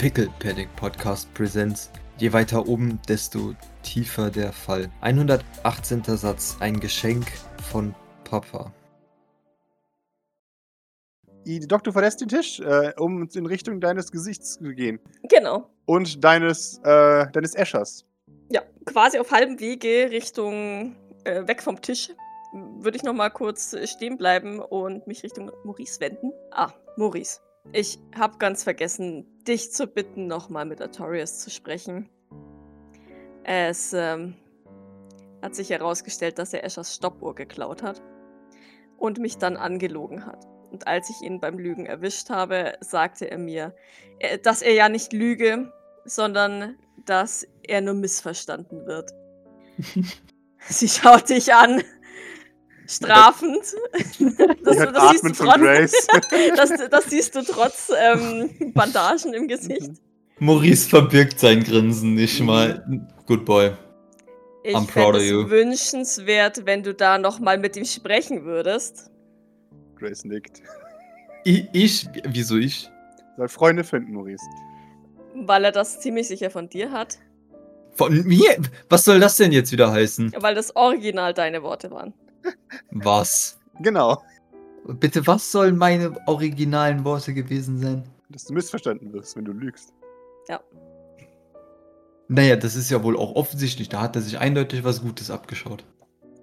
Pickle Panic Podcast Presents. Je weiter oben, desto tiefer der Fall. 118. Satz. Ein Geschenk von Papa. Die Doktor verlässt den Tisch, äh, um in Richtung deines Gesichts zu gehen. Genau. Und deines, äh, deines Eschers. Ja, quasi auf halbem Wege Richtung äh, weg vom Tisch würde ich noch mal kurz stehen bleiben und mich Richtung Maurice wenden. Ah, Maurice. Ich habe ganz vergessen, dich zu bitten, nochmal mit Artorias zu sprechen. Es ähm, hat sich herausgestellt, dass er Eschers Stoppuhr geklaut hat und mich dann angelogen hat. Und als ich ihn beim Lügen erwischt habe, sagte er mir, äh, dass er ja nicht lüge, sondern dass er nur missverstanden wird. Sie schaut dich an strafend. Das, das, das, siehst trotz, das, das, siehst du trotz ähm, Bandagen im Gesicht. Maurice verbirgt sein Grinsen nicht mal. Good boy. Ich I'm proud of you. wünschenswert, wenn du da noch mal mit ihm sprechen würdest. Grace nickt. Ich, ich? Wieso ich? Soll Freunde finden, Maurice. Weil er das ziemlich sicher von dir hat. Von mir? Was soll das denn jetzt wieder heißen? Weil das Original deine Worte waren. Was? Genau. Bitte, was sollen meine originalen Worte gewesen sein? Dass du missverstanden wirst, wenn du lügst. Ja. Naja, das ist ja wohl auch offensichtlich. Da hat er sich eindeutig was Gutes abgeschaut.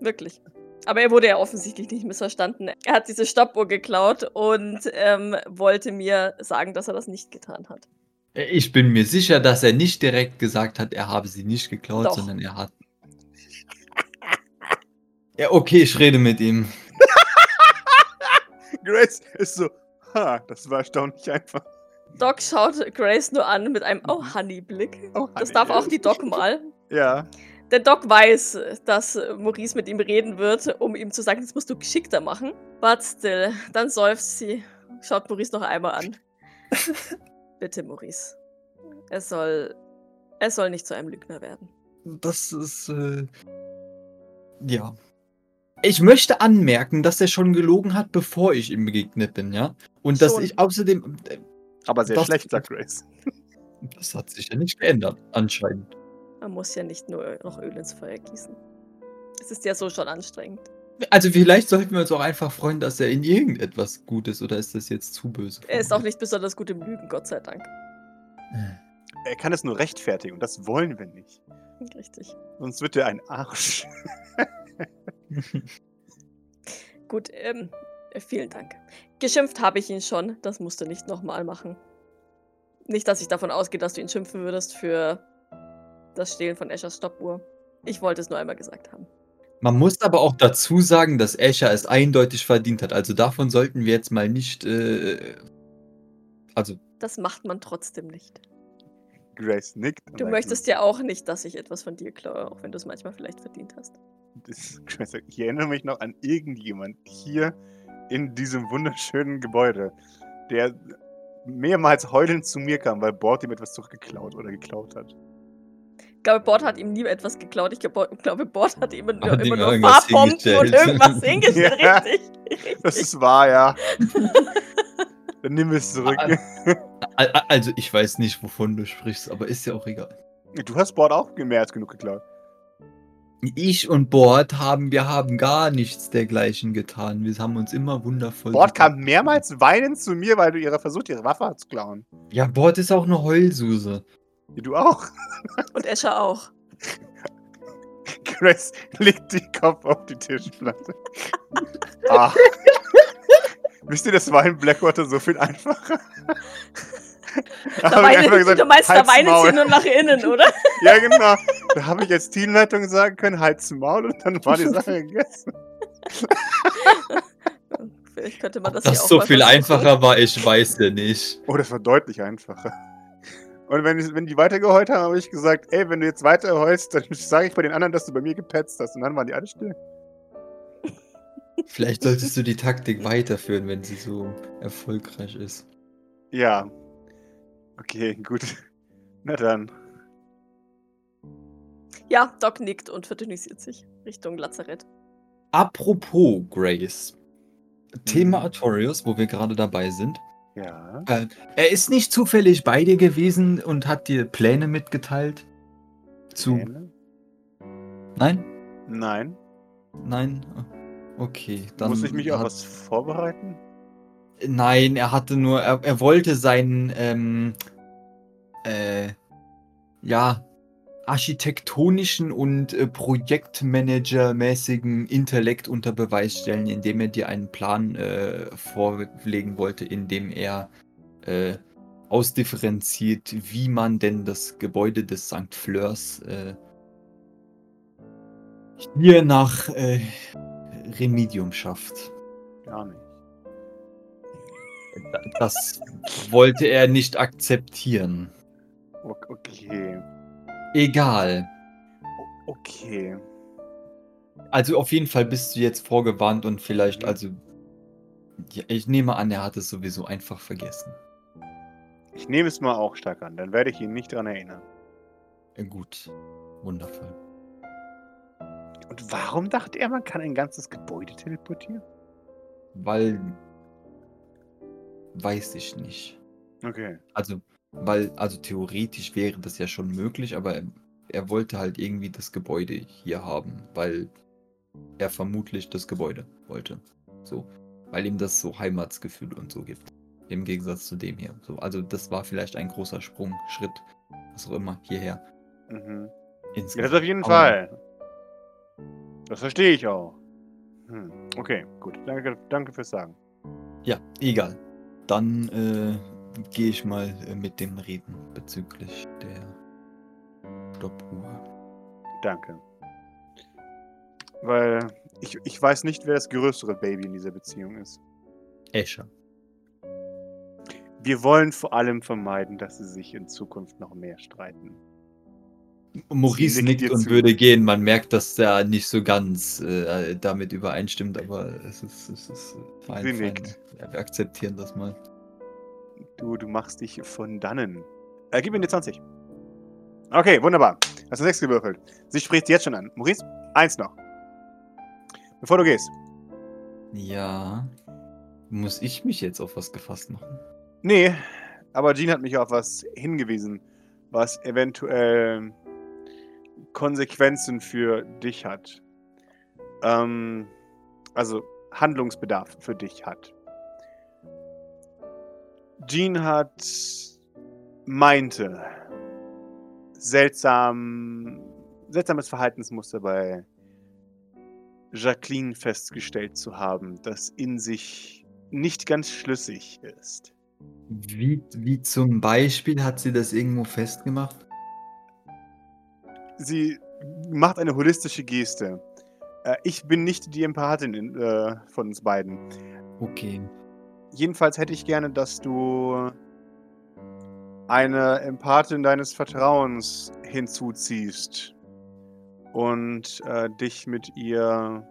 Wirklich. Aber er wurde ja offensichtlich nicht missverstanden. Er hat diese Stoppuhr geklaut und ähm, wollte mir sagen, dass er das nicht getan hat. Ich bin mir sicher, dass er nicht direkt gesagt hat, er habe sie nicht geklaut, Doch. sondern er hat ja, okay, ich rede mit ihm. Grace ist so, ha, das war erstaunlich einfach. Doc schaut Grace nur an mit einem Oh Honey-Blick. Oh, Honey, das darf auch die Doc mal. Ja. Der Doc weiß, dass Maurice mit ihm reden wird, um ihm zu sagen, das musst du geschickter machen. But still, dann seufzt sie, schaut Maurice noch einmal an. Bitte, Maurice. Es soll. Es soll nicht zu einem Lügner werden. Das ist. Äh, ja. Ich möchte anmerken, dass er schon gelogen hat, bevor ich ihm begegnet bin, ja? Und dass ich außerdem. Äh, Aber sehr das, schlecht, sagt Grace. Das hat sich ja nicht geändert, anscheinend. Man muss ja nicht nur noch Öl ins Feuer gießen. Es ist ja so schon anstrengend. Also vielleicht sollten wir uns auch einfach freuen, dass er in irgendetwas gut ist, oder ist das jetzt zu böse? Er ist auch nicht besonders gut im Lügen, Gott sei Dank. Er kann es nur rechtfertigen und das wollen wir nicht. Richtig. Sonst wird er ein Arsch. Gut, ähm, vielen Dank. Geschimpft habe ich ihn schon. Das musst du nicht nochmal machen. Nicht, dass ich davon ausgehe, dass du ihn schimpfen würdest für das Stehlen von Eschers Stoppuhr. Ich wollte es nur einmal gesagt haben. Man muss aber auch dazu sagen, dass Escher es eindeutig verdient hat. Also davon sollten wir jetzt mal nicht. Äh, also. Das macht man trotzdem nicht. Grace nickt. Du möchtest ja auch nicht, dass ich etwas von dir klaue, auch wenn du es manchmal vielleicht verdient hast. Das, ich erinnere mich noch an irgendjemand hier in diesem wunderschönen Gebäude, der mehrmals heulend zu mir kam, weil Bord ihm etwas zurückgeklaut oder geklaut hat. Ich glaube, Bord hat ihm nie etwas geklaut. Ich glaube, Bord hat ihm nur, immer nur Farbpumpen und irgendwas hingestellt. ja, richtig, richtig. Das ist wahr, ja. Dann nimm es zurück. Also, ich weiß nicht, wovon du sprichst, aber ist ja auch egal. Du hast Bord auch mehr als genug geklaut. Ich und Bord haben, wir haben gar nichts dergleichen getan. Wir haben uns immer wundervoll. Bord kam mehrmals weinend zu mir, weil du ihre versucht, ihre Waffe zu klauen. Ja, Bord ist auch eine Heulsuse. Ja, du auch. Und Escher auch. Grace legt den Kopf auf die Tischplatte. ah. Wisst ihr, das war in Blackwater so viel einfacher? Da weinen, gesagt, du meinst, da weinen sie nur nach innen, oder? ja, genau. Da habe ich als Teamleitung sagen können, halt's Maul und dann war die Sache gegessen. Vielleicht könnte man das Ob das so viel einfacher war, ich weiß ja nicht. Oh, das war deutlich einfacher. Und wenn, wenn die weitergeheult haben, habe ich gesagt, ey, wenn du jetzt weiter heulst, dann sage ich bei den anderen, dass du bei mir gepetzt hast. Und dann waren die alle still. Vielleicht solltest du die Taktik weiterführen, wenn sie so erfolgreich ist. Ja, Okay, gut. Na dann. Ja, Doc nickt und verdünnisiert sich Richtung Lazarett. Apropos Grace. Thema mhm. Artorius, wo wir gerade dabei sind. Ja. Äh, er ist nicht zufällig bei dir gewesen und hat dir Pläne mitgeteilt? Zu. Pläne? Nein? Nein. Nein? Okay, dann. Muss ich mich auf was vorbereiten? Nein, er hatte nur, er, er wollte seinen, ähm, äh, ja, architektonischen und äh, Projektmanager-mäßigen Intellekt unter Beweis stellen, indem er dir einen Plan äh, vorlegen wollte, in dem er äh, ausdifferenziert, wie man denn das Gebäude des St. Fleurs äh, hier nach äh, Remedium schafft. Gar nicht. Das wollte er nicht akzeptieren. Okay. Egal. Okay. Also auf jeden Fall bist du jetzt vorgewarnt und vielleicht, Mhm. also. Ja, ich nehme an, er hat es sowieso einfach vergessen. Ich nehme es mal auch stark an, dann werde ich ihn nicht dran erinnern. Gut. Wundervoll. Und warum dachte er, man kann ein ganzes Gebäude teleportieren? Weil. Weiß ich nicht. Okay. Also, weil, also theoretisch wäre das ja schon möglich, aber er, er wollte halt irgendwie das Gebäude hier haben, weil er vermutlich das Gebäude wollte. So. Weil ihm das so Heimatsgefühl und so gibt. Im Gegensatz zu dem hier. So, also das war vielleicht ein großer Sprung, Schritt, was auch immer, hierher. Mhm. Insgesamt. das auf jeden Aber- Fall. Das verstehe ich auch. Hm. Okay, gut. Danke, danke fürs Sagen. Ja, egal. Dann äh, gehe ich mal äh, mit dem reden bezüglich der Stoppuhr. Danke. Weil ich, ich weiß nicht, wer das größere Baby in dieser Beziehung ist. Escher. Wir wollen vor allem vermeiden, dass sie sich in Zukunft noch mehr streiten. Maurice Sie nickt und zu. würde gehen. Man merkt, dass er nicht so ganz äh, damit übereinstimmt, aber es ist, es ist fein. Sie fein. nickt. Ja, wir akzeptieren das mal. Du, du machst dich von dannen. Äh, gib mir die 20. Okay, wunderbar. Hast du 6 gewürfelt. Sie spricht jetzt schon an. Maurice, eins noch. Bevor du gehst. Ja. Muss ich mich jetzt auf was gefasst machen? Nee, aber Jean hat mich auf was hingewiesen, was eventuell Konsequenzen für dich hat. Ähm, also Handlungsbedarf für dich hat. Jean hat meinte seltsam seltsames Verhaltensmuster bei Jacqueline festgestellt zu haben, das in sich nicht ganz schlüssig ist. Wie, wie zum Beispiel hat sie das irgendwo festgemacht? Sie macht eine holistische Geste. Äh, ich bin nicht die Empathin in, äh, von uns beiden. Okay. Jedenfalls hätte ich gerne, dass du eine Empathin deines Vertrauens hinzuziehst und äh, dich mit ihr.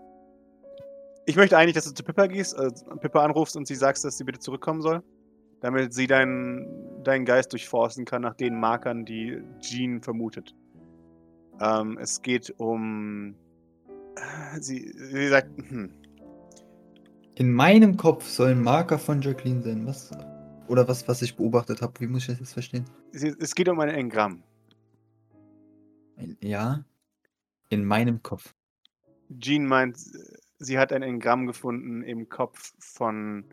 Ich möchte eigentlich, dass du zu Pippa gehst, äh, Pippa anrufst und sie sagst, dass sie bitte zurückkommen soll, damit sie deinen, deinen Geist durchforsten kann nach den Markern, die Jean vermutet. Ähm, es geht um. Sie, sie sagt, hm, In meinem Kopf sollen Marker von Jacqueline sein. Was? Oder was, was ich beobachtet habe. Wie muss ich das jetzt verstehen? es geht um ein Engramm. Ein- Ja. In meinem Kopf. Jean meint, sie hat ein Engramm gefunden im Kopf von.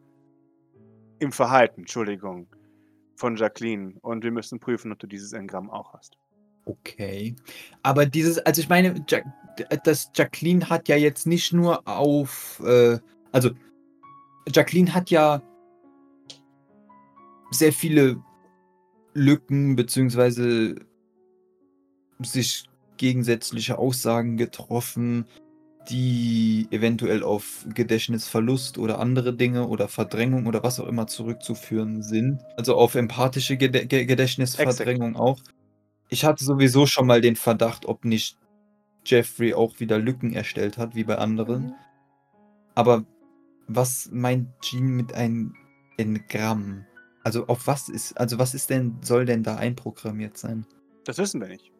im Verhalten, Entschuldigung, von Jacqueline. Und wir müssen prüfen, ob du dieses Engramm auch hast. Okay. Aber dieses, also ich meine, ja das Jacqueline hat ja jetzt nicht nur auf, äh, also Jacqueline hat ja sehr viele Lücken beziehungsweise sich gegensätzliche Aussagen getroffen, die eventuell auf Gedächtnisverlust oder andere Dinge oder Verdrängung oder was auch immer zurückzuführen sind. Also auf empathische Gede Ge Gedächtnisverdrängung auch. Ich hatte sowieso schon mal den Verdacht, ob nicht Jeffrey auch wieder Lücken erstellt hat, wie bei anderen. Aber was meint Jean mit einem Engramm? Also auf was ist, also was ist denn, soll denn da einprogrammiert sein? Das wissen wir nicht.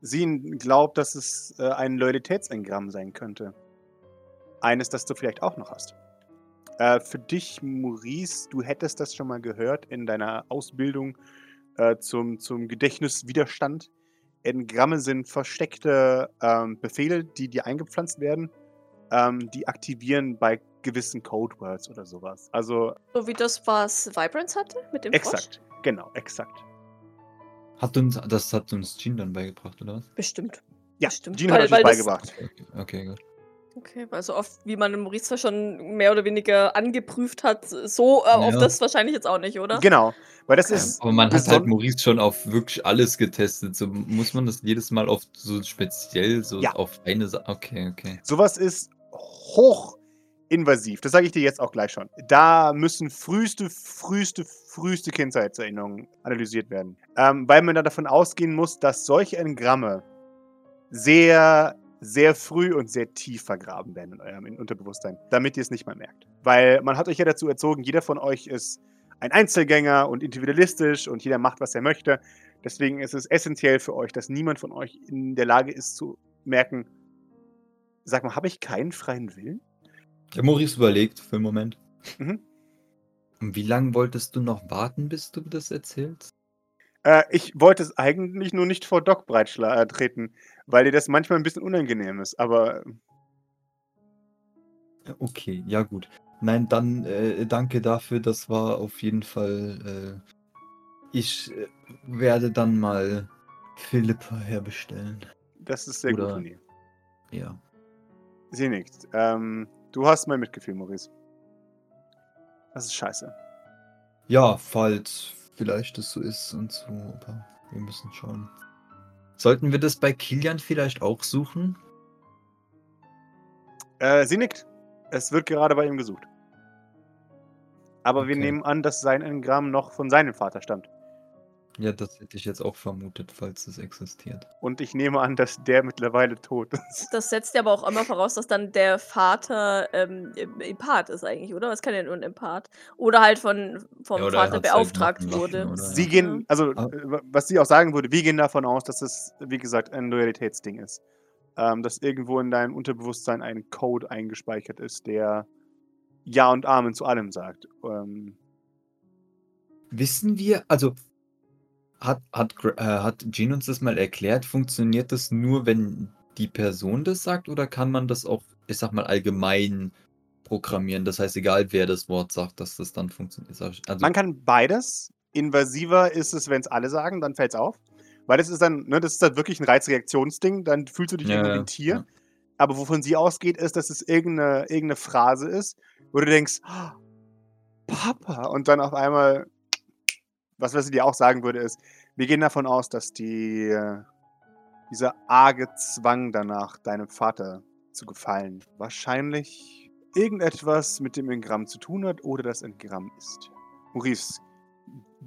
Sie glaubt, dass es äh, ein Loyalitätsengramm sein könnte. Eines, das du vielleicht auch noch hast. Äh, für dich, Maurice, du hättest das schon mal gehört in deiner Ausbildung äh, zum, zum Gedächtniswiderstand. Engramme sind versteckte ähm, Befehle, die dir eingepflanzt werden, ähm, die aktivieren bei gewissen Codewords oder sowas. Also So wie das, was Vibrance hatte mit dem Frosch? exakt, genau, exakt. Hat uns, das hat uns Jean dann beigebracht, oder was? Bestimmt. Ja, Bestimmt. Jean Weil- hat das- beigebracht. Okay, gut. Okay, weil so oft, wie man Maurice zwar schon mehr oder weniger angeprüft hat, so äh, auf Ja. das wahrscheinlich jetzt auch nicht, oder? Genau, weil das Okay. ist Aber man hat halt Maurice schon auf wirklich alles getestet. So muss man das jedes Mal auf so speziell so Ja. auf eine Sache. Okay, okay. Sowas ist hochinvasiv. Das sage ich dir jetzt auch gleich schon. Da müssen früheste, früheste, früheste Kindheitserinnerungen analysiert werden. Ähm, weil man da davon ausgehen muss, dass solche Engramme sehr, sehr früh und sehr tief vergraben werden in eurem Unterbewusstsein, damit ihr es nicht mal merkt. Weil man hat euch ja dazu erzogen, jeder von euch ist ein Einzelgänger und individualistisch und jeder macht, was er möchte. Deswegen ist es essentiell für euch, dass niemand von euch in der Lage ist zu merken, sag mal, habe ich keinen freien Willen? Der Maurice überlegt für einen Moment. Mhm. Und wie lange wolltest du noch warten, bis du das erzählst? Äh, ich wollte es eigentlich nur nicht vor Doc breitschla- äh, treten, weil dir das manchmal ein bisschen unangenehm ist. Aber Okay, ja gut. Nein, dann äh, danke dafür. Das war auf jeden Fall. Äh, ich äh, werde dann mal Philippa herbestellen. das ist sehr gut Oder- von dir. Ja. Sie nickt. Ähm, du hast mein Mitgefühl, Maurice. Das ist scheiße. Ja, falls vielleicht es so ist und so, aber wir müssen schauen. Sollten wir das bei Kilian vielleicht auch suchen? Äh, sie nickt. Es wird gerade bei ihm gesucht. Aber wir Okay. nehmen an, dass sein Engramm noch von seinem Vater stammt. Ja, das hätte ich jetzt auch vermutet, falls es existiert. Und ich nehme an, dass der mittlerweile tot ist. Das setzt ja aber auch immer voraus, dass dann der Vater ähm, im- Empath ist eigentlich, oder? Was kann nur ein Empath? Oder halt von, vom Ja, oder er Vater halt beauftragt machen lassen, wurde. oder? Sie Ja. gehen, also Ah. äh, was sie auch sagen würde, wir gehen davon aus, dass es, wie gesagt, ein Loyalitätsding ist. Ähm, dass irgendwo in deinem Unterbewusstsein ein Code eingespeichert ist, der Ja und Amen zu allem sagt. Ähm, Wissen wir, also hat, hat, äh, hat Jean uns das mal erklärt, funktioniert das nur, wenn die Person das sagt oder kann man das auch, ich sag mal, allgemein programmieren? Das heißt, egal wer das Wort sagt, dass das dann funktioniert. Also, man kann beides. Invasiver ist es, wenn es alle sagen, dann fällt es auf. Weil das ist dann, ne, das ist dann wirklich ein Reizreaktionsding, dann fühlst du dich Ja, wie ein Tier. ja. Aber wovon sie ausgeht, ist, dass es irgendeine, irgendeine Phrase ist, wo du denkst, "Ah, Papa, und dann auf einmal, was, was sie dir auch sagen würde, ist, wir gehen davon aus, dass die, äh, dieser arge Zwang danach, deinem Vater zu gefallen, wahrscheinlich irgendetwas mit dem Engramm zu tun hat oder das Engramm ist. Maurice,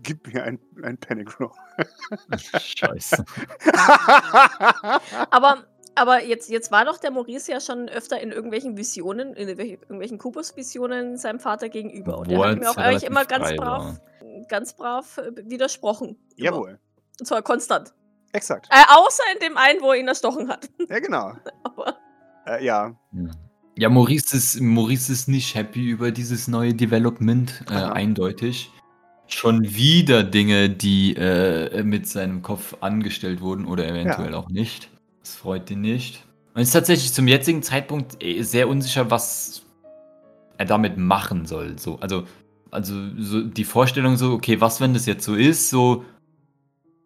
gib mir ein, ein Panic Roll. Scheiße. Aber, aber jetzt, jetzt war doch der Maurice ja schon öfter in irgendwelchen Visionen, in irgendwelchen- Kubus-Visionen seinem Vater gegenüber. Und er hat mir auch eigentlich immer ganz brav, ganz brav äh, widersprochen. Immer. Jawohl, Und zwar konstant. exakt. Äh, außer in dem einen, wo er ihn erstochen hat. Ja, genau. Aber Äh, ja, Ja. Ja, Maurice ist, Maurice ist nicht happy über dieses neue Development, äh, eindeutig. Schon wieder Dinge, die äh, mit seinem Kopf angestellt wurden oder eventuell auch nicht. Das freut ihn nicht. Und ist tatsächlich zum jetzigen Zeitpunkt eh sehr unsicher, was er damit machen soll. So, also, also so die Vorstellung so, okay, was, wenn das jetzt so ist, so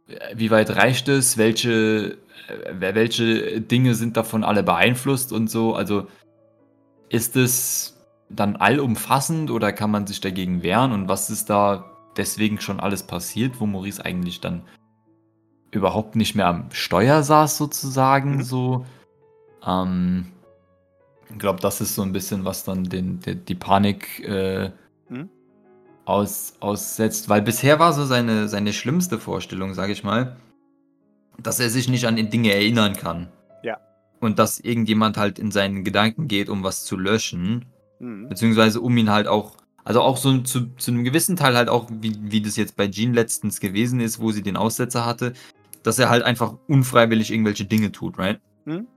äh, wie weit reicht es, welche, äh, welche Dinge sind davon alle beeinflusst und so. Also ist es dann allumfassend oder kann man sich dagegen wehren und was ist da deswegen schon alles passiert, wo Maurice eigentlich dann überhaupt nicht mehr am Steuer saß sozusagen Mhm. so. Ähm, ich glaube, das ist so ein bisschen, was dann den, der, die Panik äh, Mhm. aus, aussetzt, weil bisher war so seine, seine schlimmste Vorstellung, sage ich mal, dass er sich nicht an die Dinge erinnern kann. Ja. Und dass irgendjemand halt in seinen Gedanken geht, um was zu löschen, mhm. beziehungsweise um ihn halt auch, also auch so zu, zu einem gewissen Teil halt auch, wie, wie das jetzt bei Jean letztens gewesen ist, wo sie den Aussetzer hatte, dass er halt einfach unfreiwillig irgendwelche Dinge tut, right? Mhm.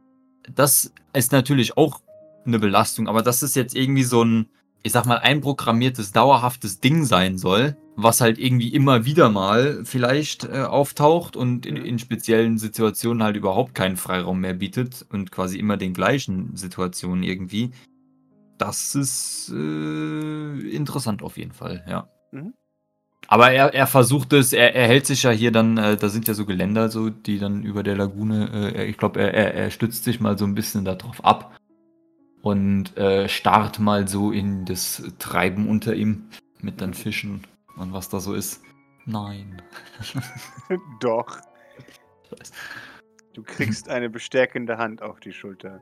Das ist natürlich auch eine Belastung, aber das ist jetzt irgendwie so ein, ich sag mal, einprogrammiertes, dauerhaftes Ding sein soll, was halt irgendwie immer wieder mal vielleicht äh, auftaucht und in, Mhm. in speziellen Situationen halt überhaupt keinen Freiraum mehr bietet und quasi immer den gleichen Situationen irgendwie. Das ist äh, interessant auf jeden Fall, ja. Mhm. Aber er, er versucht es, er, er hält sich ja hier dann, äh, da sind ja so Geländer, so, die dann über der Lagune, äh, ich glaube, er, er, er stützt sich mal so ein bisschen darauf ab und äh, starrt mal so in das Treiben unter ihm mit den Fischen und was da so ist. Nein. Doch. Du kriegst eine bestärkende Hand auf die Schulter.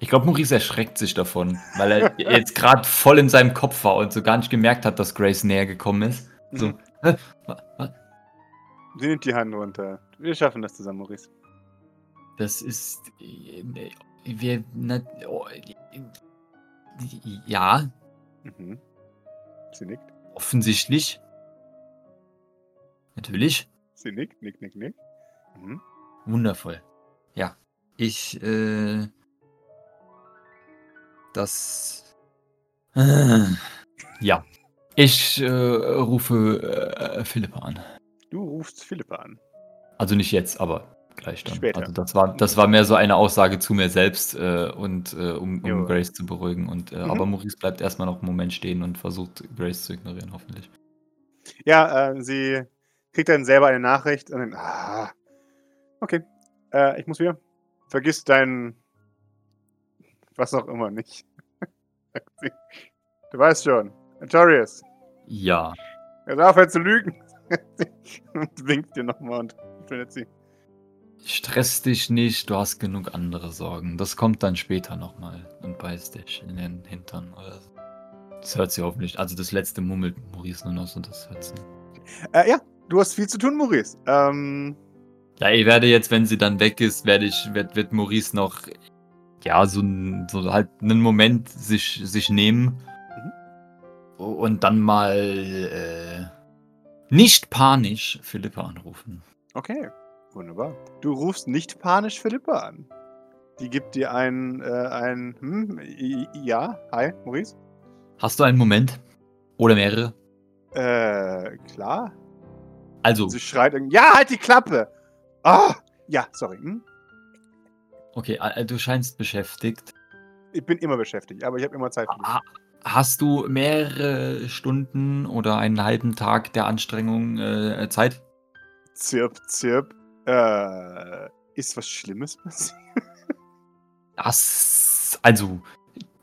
Ich glaube, Maurice erschreckt sich davon, weil er jetzt gerade voll in seinem Kopf war und so gar nicht gemerkt hat, dass Grace näher gekommen ist. So. Mhm. Sie nimmt die Hand runter. Wir schaffen das zusammen, Maurice. Das ist. äh, Wir. Na, oh, äh, ja, Mhm. Sie nickt. offensichtlich. Natürlich. Sie nickt, nickt, nickt, nickt. Mhm. Wundervoll. Ja. Ich, äh. Das. Äh, ja. Ich äh, rufe äh, Philippa an. Du rufst Philippa an. Also nicht jetzt, aber gleich dann. Später. Also das war, das war mehr so eine Aussage zu mir selbst äh, und äh, um, um Grace zu beruhigen. Und, äh, Mhm. Aber Maurice bleibt erstmal noch einen Moment stehen und versucht Grace zu ignorieren, hoffentlich. Ja, äh, sie kriegt dann selber eine Nachricht und dann, ah, okay, äh, ich muss wieder. Vergiss dein, was auch immer nicht. Du weißt schon, Notorious, Ja. er darf halt zu lügen. und winkt dir nochmal und findet sie. Stress dich nicht, du hast genug andere Sorgen. Das kommt dann später nochmal und beißt dich in den Hintern oder so. Das hört sie hoffentlich. Also das letzte mummelt Maurice nur noch so, das hört sie. Äh, ja, du hast viel zu tun, Maurice. Ähm, Ja, ich werde jetzt, wenn sie dann weg ist, werde ich, wird, wird Maurice noch, ja, so, so halt einen Moment sich, sich nehmen und dann mal äh, nicht panisch Philippa anrufen. okay, wunderbar. Du rufst nicht panisch Philippa an. Die gibt dir ein, äh, ein, hm, ja, hi, Maurice. Hast du einen Moment? Oder mehrere? Äh, klar. Also, Sie schreit irgendwie, ja, halt die Klappe! Ah, ja, sorry. Hm? okay, äh, du scheinst beschäftigt. Ich bin immer beschäftigt, aber ich habe immer Zeit für dich. Ha- Hast du mehrere Stunden oder einen halben Tag der Anstrengung äh, Zeit? Zirp, zirp. Äh, ist was Schlimmes passiert? Das, also,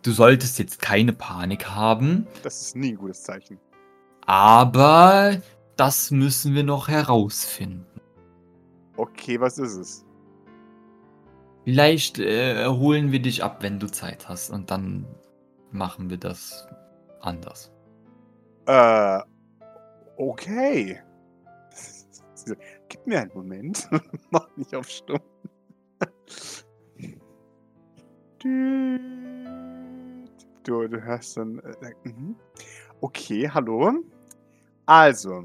du solltest jetzt keine Panik haben, Das ist nie ein gutes Zeichen. aber das müssen wir noch herausfinden. Okay, was ist es? Vielleicht äh, holen wir dich ab, wenn du Zeit hast und dann machen wir das anders. Äh, okay. Gib mir einen Moment. Mach nicht auf stumm. Du, du hörst dann. Äh, mhm. okay, hallo. Also,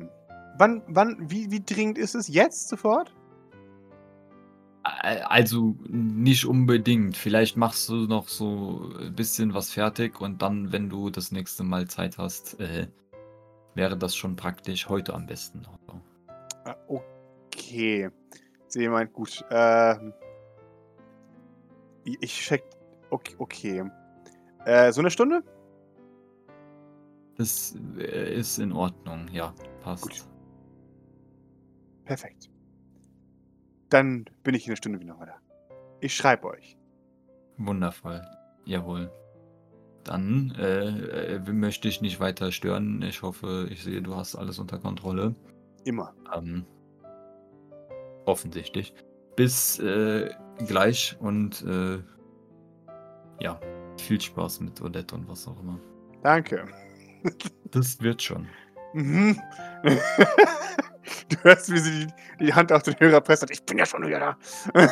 wann, wann, wie, wie dringend ist es jetzt sofort? Also nicht unbedingt. Vielleicht machst du noch so ein bisschen was fertig und dann, wenn du das nächste Mal Zeit hast, äh, wäre das schon praktisch heute am besten. Ah, Okay. Sie meint, gut. Ähm, ich check. Okay. okay. Äh, so eine Stunde? Das äh, ist in Ordnung, ja, passt. Gut. Perfekt. Dann bin ich in einer Stunde wieder da. Ich schreibe euch. Wundervoll. Jawohl. Dann äh, äh, möchte ich nicht weiter stören. Ich hoffe, ich sehe, du hast alles unter Kontrolle. Immer. Ähm, offensichtlich. Bis äh, gleich und äh, ja, viel Spaß mit Odette und was auch immer. Danke. Das wird schon. Mhm. du hörst, wie sie die, die Hand auf den Hörer presst. und Ich bin ja schon wieder da.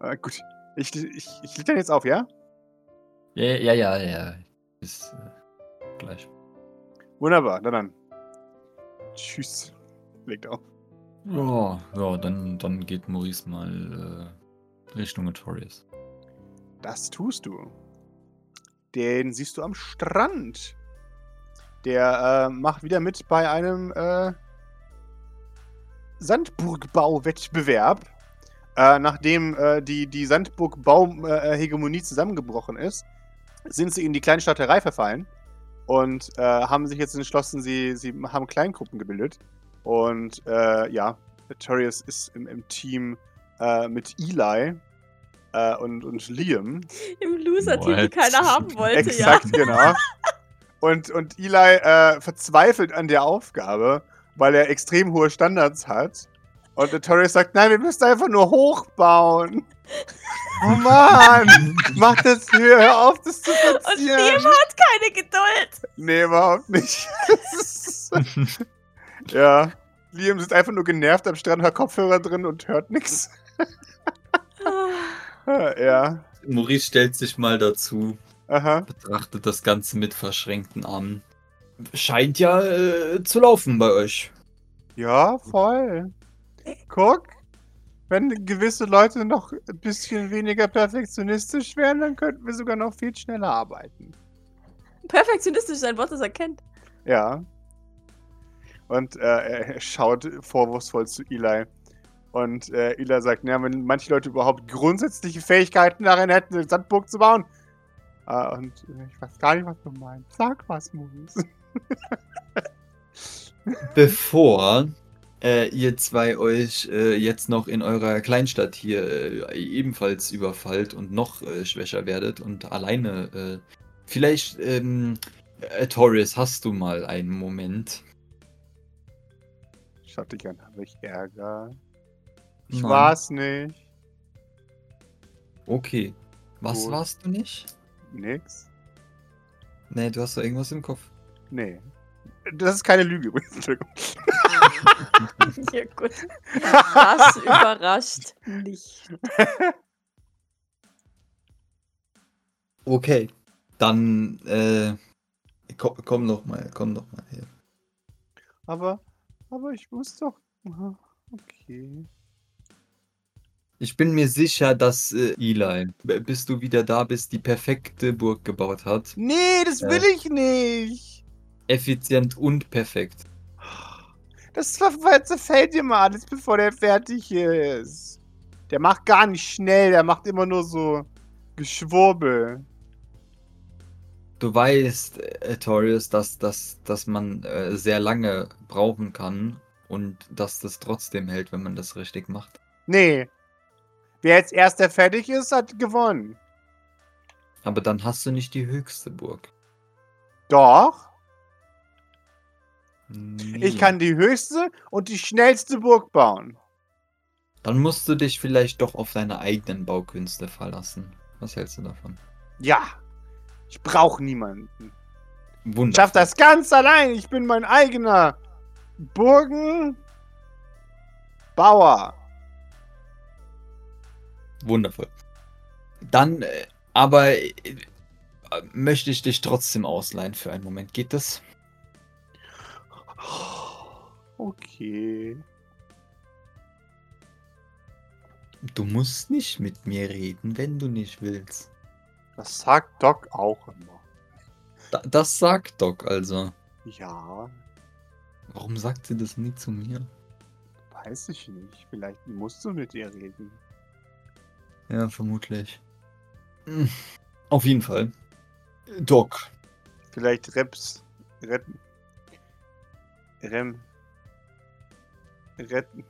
ah, gut. Ich, ich, ich leg dann jetzt auf, ja? Ja, ja, ja, ja. Bis äh, gleich. Wunderbar. Na dann. Tschüss. Legt auf. Ja, ja, dann, dann geht Maurice mal äh, Richtung Notorious. Das tust du. den siehst du am Strand. Der äh, macht wieder mit bei einem äh, Sandburgbau-Wettbewerb. Äh, nachdem äh, die, die Sandburg-Bau-Hegemonie zusammengebrochen ist, sind sie in die Kleinstadterei verfallen und äh, haben sich jetzt entschlossen, sie, sie haben Kleingruppen gebildet. Und äh, ja, Torius ist im, im Team äh, mit Eli äh, und, und Liam. Im Loser-Team, die keiner haben wollte, Exakt, genau. Und, und Eli äh, verzweifelt an der Aufgabe, weil er extrem hohe Standards hat. Und Notorious sagt, nein, wir müssen einfach nur hochbauen. Oh Mann, mach das höher, hör auf, das zu ja. Und verzieren. Liam hat keine Geduld. Nee, überhaupt nicht. Ja, Liam sitzt einfach nur genervt am Strand, hat Kopfhörer drin und hört nichts. Ja, Maurice stellt sich mal dazu, aha. betrachtet das Ganze mit verschränkten Armen. Scheint ja äh, zu laufen bei euch. Ja, voll. Guck, wenn gewisse Leute noch ein bisschen weniger perfektionistisch wären, dann könnten wir sogar noch viel schneller arbeiten. Perfektionistisch ist ein Wort, das er kennt. Ja. Und äh, er schaut vorwurfsvoll zu Eli. Und äh, Eli sagt, na, wenn manche Leute überhaupt grundsätzliche Fähigkeiten darin hätten, eine Sandburg zu bauen. Äh, und äh, ich weiß gar nicht, was du meinst. Sag was, Maurice. Bevor äh, ihr zwei euch äh, jetzt noch in eurer Kleinstadt hier äh, ebenfalls überfallt und noch äh, schwächer werdet und alleine äh, vielleicht ähm, äh, Taurus, hast du mal einen Moment? Schau dich an, habe ich Ärger? Ich Nein. war's nicht. Okay. Was Gut. warst du nicht? Nix. Nee, du hast doch irgendwas im Kopf. Nee. Das ist keine Lüge übrigens. Entschuldigung. Ja, gut. Das überrascht nicht. Okay. Dann äh, komm, komm doch mal, komm doch mal her. Aber, aber ich muss doch. Okay. Ich bin mir sicher, dass äh, Eli, bis du wieder da bist, die perfekte Burg gebaut hat. Nee, das Äh. will ich nicht. Effizient und perfekt. Das zerfällt dir mal alles, bevor der fertig ist. Der macht gar nicht schnell, der macht immer nur so Geschwurbel. Du weißt, äh, Torius, dass, dass, dass man äh, sehr lange brauchen kann und dass das trotzdem hält, wenn man das richtig macht. Nee. Wer jetzt erster fertig ist, hat gewonnen. Aber dann hast du nicht die höchste Burg. Doch. Nee. Ich kann die höchste und die schnellste Burg bauen. Dann musst du dich vielleicht doch auf deine eigenen Baukünste verlassen. Was hältst du davon? Ja. Ich brauche niemanden. Ich Wunderbar. schaff das ganz allein. Ich bin mein eigener Burgenbauer. Wundervoll. Dann, äh, aber äh, möchte ich dich trotzdem ausleihen für einen Moment. Geht das? Okay. Du musst nicht mit mir reden, wenn du nicht willst. Das sagt Doc auch immer. Da, das sagt Doc also. Ja, Warum sagt sie das nie zu mir? weiß ich nicht. Vielleicht musst du mit ihr reden. Ja, vermutlich. Hm, Auf jeden Fall. Doc. Vielleicht Reps retten. Rem. Retten.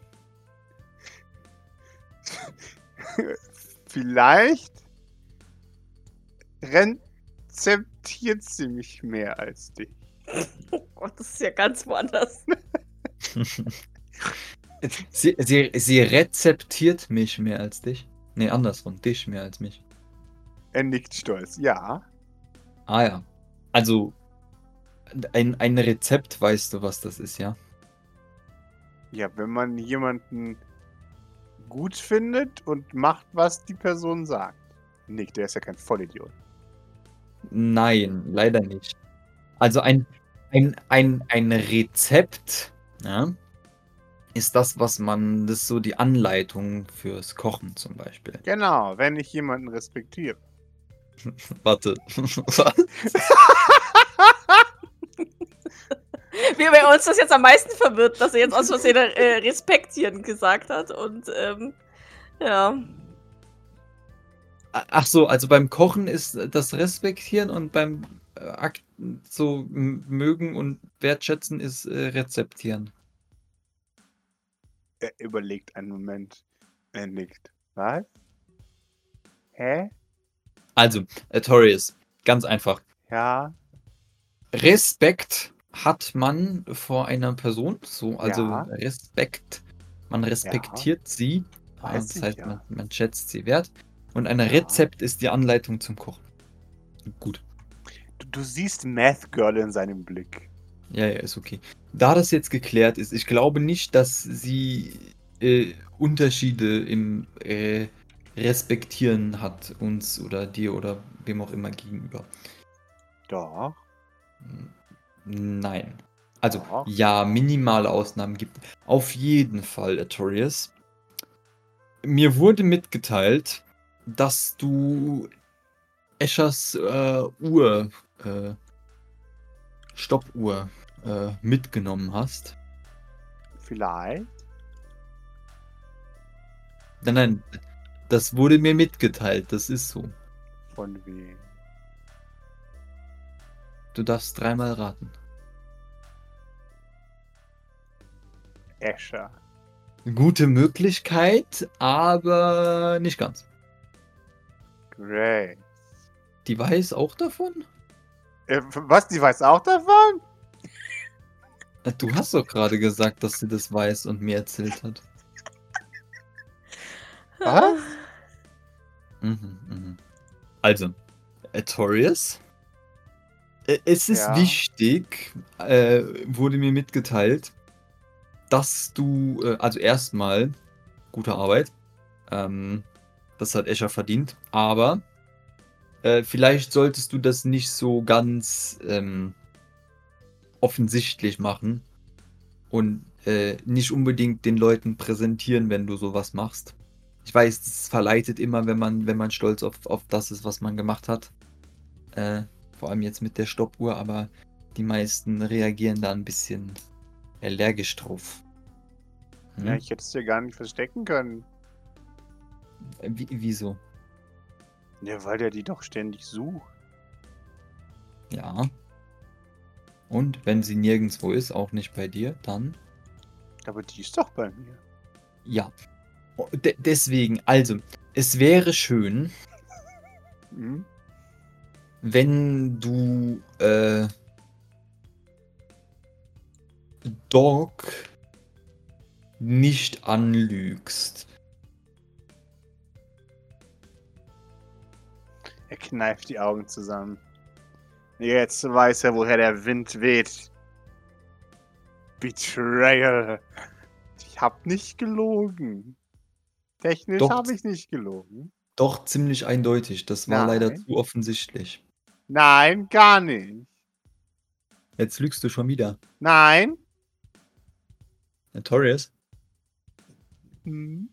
Vielleicht rezeptiert sie mich mehr als dich. Oh Gott, das ist ja ganz woanders. sie, sie, sie rezeptiert mich mehr als dich. Nee, andersrum. Dich mehr als mich. Er nickt stolz. Ja. Ah ja. Also, ein, ein Rezept, weißt du, was das ist, ja? Ja, wenn man jemanden gut findet und macht, was die Person sagt. Nick, der ist ja kein Vollidiot. Nein, leider nicht. Also ein, ein, ein, ein Rezept, ja, ist das, was man, das ist so die Anleitung fürs Kochen zum Beispiel. Genau, wenn ich jemanden respektiere. Warte. Wie bei uns das jetzt am meisten verwirrt, dass er jetzt aus Versehen äh, respektieren gesagt hat. Und ähm, ja. Ach so, also beim Kochen ist das Respektieren und beim äh, Akt so mögen und wertschätzen ist äh, rezeptieren. Er überlegt einen Moment. Er nickt. Was? Hä? Also, Artorius, ganz einfach. Ja. Respekt hat man vor einer Person, so, also Ja. Respekt. Man respektiert sie, Weiß das ich heißt, ja. man, man schätzt sie wert. Und ein Ja. Rezept ist die Anleitung zum Kochen. Gut. Du, du siehst Math Girl in seinem Blick. Ja, ja, ist okay. Da das jetzt geklärt ist, ich glaube nicht, dass sie äh, Unterschiede im äh, Respektieren hat, uns oder dir oder wem auch immer gegenüber. Doch. Nein. Also, Doch. ja, minimale Ausnahmen gibt. Auf jeden Fall, Artorius. Mir wurde mitgeteilt, dass du Eschers äh, Uhr, äh, Stoppuhr, äh, mitgenommen hast. Vielleicht. Nein, nein, das wurde mir mitgeteilt, das ist so. Von wem? Du darfst dreimal raten. Escher. Gute Möglichkeit, aber nicht ganz. Grace. Die weiß auch davon? Äh, was? Die weiß auch davon? Äh, Du hast doch gerade gesagt, dass sie das weiß und mir erzählt hat. Was? Mhm, mhm. Also, Artorius. Äh, Es ist Ja. wichtig, äh, wurde mir mitgeteilt, dass du, äh, also erstmal, gute Arbeit, ähm, das hat Escher verdient, aber äh, vielleicht solltest du das nicht so ganz ähm, offensichtlich machen und äh, nicht unbedingt den Leuten präsentieren, wenn du sowas machst. Ich weiß, es verleitet immer, wenn man, wenn man stolz auf, auf das ist, was man gemacht hat. Äh, vor allem jetzt mit der Stoppuhr, aber die meisten reagieren da ein bisschen allergisch drauf. Hm? Ja, ich hätte es dir gar nicht verstecken können. Wie, wieso? Ja, weil der die doch ständig sucht. Ja. Und wenn sie nirgendwo ist, auch nicht bei dir, dann Aber die ist doch bei mir. ja. Oh, De deswegen, also, es wäre schön, Hm? wenn du äh, Doc nicht anlügst. Er kneift die Augen zusammen. Jetzt weiß er, woher der Wind weht. Betrayal. Ich hab nicht gelogen. Technisch habe ich nicht gelogen. Doch ziemlich eindeutig. Das war leider Nein. zu offensichtlich. Nein, gar nicht. Jetzt lügst du schon wieder. Nein. Notorious? Hm.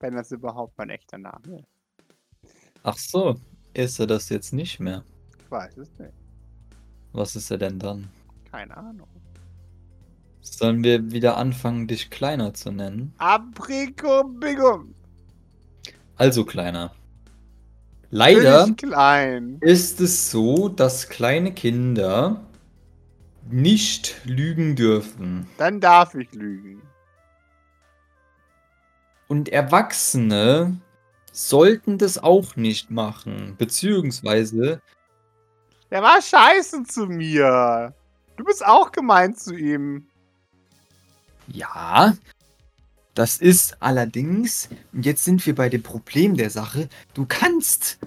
Wenn das überhaupt mein echter Name ist. Ach so, ist er das jetzt nicht mehr? Weiß es nicht. Was ist er denn dann? Keine Ahnung. Sollen wir wieder anfangen, dich kleiner zu nennen? Aprikobigum. Also kleiner. Leider klein. ist es so, dass kleine Kinder nicht lügen dürfen. Dann darf ich lügen. Und Erwachsene sollten das auch nicht machen. Beziehungsweise, Der war scheiße zu mir. Du bist auch gemein zu ihm. ja, das ist allerdings, und jetzt sind wir bei dem Problem der Sache, du kannst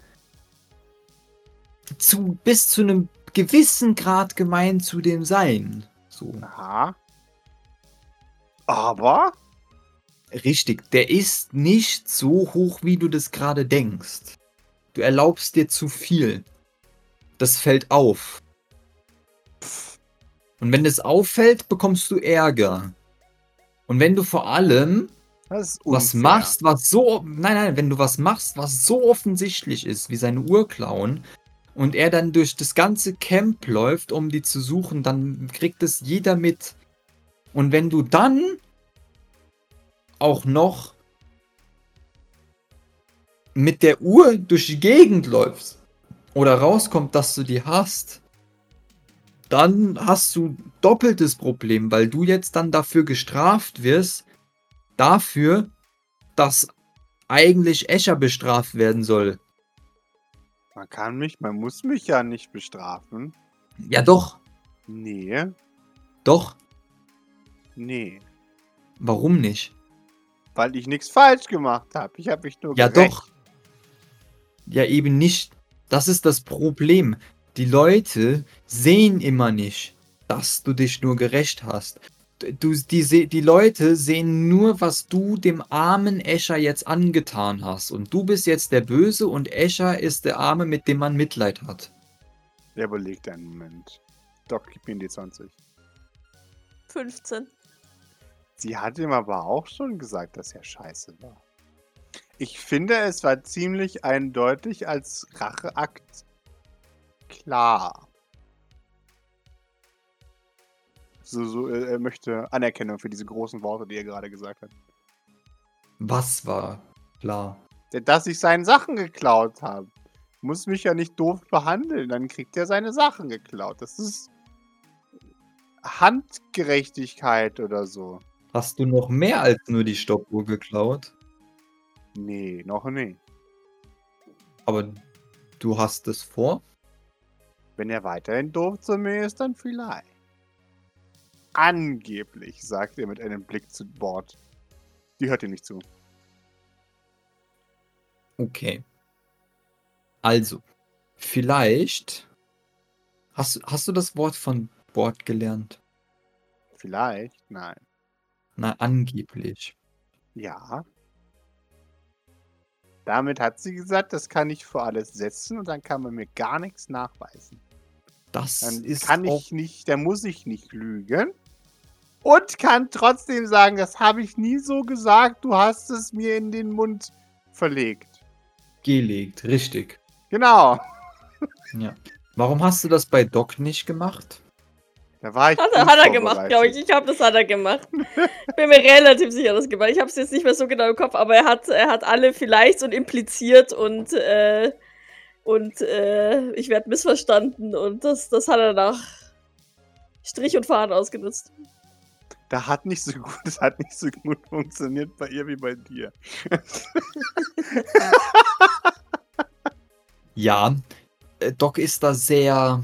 zu, bis zu einem gewissen Grad gemein zu dem sein. So. Aha. Aber Richtig, der ist nicht so hoch, wie du das gerade denkst. Du erlaubst dir zu viel. Das fällt auf. Und wenn es auffällt, bekommst du Ärger. Und wenn du vor allem was machst, was so. Nein, nein, wenn du was machst, was so offensichtlich ist, wie seine Uhr klauen, und er dann durch das ganze Camp läuft, um die zu suchen, dann kriegt es jeder mit. Und wenn du dann auch noch mit der Uhr durch die Gegend läufst oder rauskommt, dass du die hast, dann hast du doppeltes Problem, weil du jetzt dann dafür gestraft wirst, dafür, dass eigentlich Escher bestraft werden soll. Man kann mich, man muss mich ja nicht bestrafen. Ja, doch, Nee, doch. nee. Warum nicht? Weil ich nichts falsch gemacht habe. Ich habe mich nur Ja, gerecht. doch. Ja, eben nicht. Das ist das Problem. Die Leute sehen immer nicht, dass du dich nur gerecht hast. Du, die, die Leute sehen nur, was du dem armen Escher jetzt angetan hast. Und du bist jetzt der Böse und Escher ist der Arme, mit dem man Mitleid hat. Der überlegt einen Moment. Doc, gib mir die 20. 15. Sie hat ihm aber auch schon gesagt, dass er scheiße war. Ich finde, es war ziemlich eindeutig als Racheakt klar. So, so, äh, er möchte Anerkennung für diese großen Worte, die er gerade gesagt hat. Was war klar? Dass ich seine Sachen geklaut habe. Muss mich ja nicht doof behandeln, dann kriegt er seine Sachen geklaut. Das ist Handgerechtigkeit oder so. Hast du noch mehr als nur die Stoppuhr geklaut? Nee, noch nicht. Aber du hast es vor? Wenn er weiterhin doof zu mir ist, dann vielleicht. Angeblich, sagt er mit einem Blick zu Bord. Die hört ihm nicht zu. Okay. Also, vielleicht. Hast, hast du das Wort von Bord gelernt? Vielleicht? Nein. Na, angeblich. Ja. Damit hat sie gesagt, das kann ich vor alles setzen und dann kann man mir gar nichts nachweisen. Das Dann ist kann ich nicht, dann muss ich nicht lügen. Und kann trotzdem sagen, das habe ich nie so gesagt, du hast es mir in den Mund verlegt. gelegt, richtig. Genau. Ja. Warum hast du das bei Doc nicht gemacht? Da war ich Hat er, hat er gemacht, glaube ich. Ich glaube, das hat er gemacht. Ich bin mir relativ sicher, dass er gemacht. Ich habe es jetzt nicht mehr so genau im Kopf, aber er hat, er hat alle vielleicht und impliziert und äh, und äh, ich werde missverstanden und das, das hat er nach Strich und Faden ausgenutzt. Da hat nicht so gut, das hat nicht so gut funktioniert bei ihr wie bei dir. Ja, äh, Doc ist da sehr.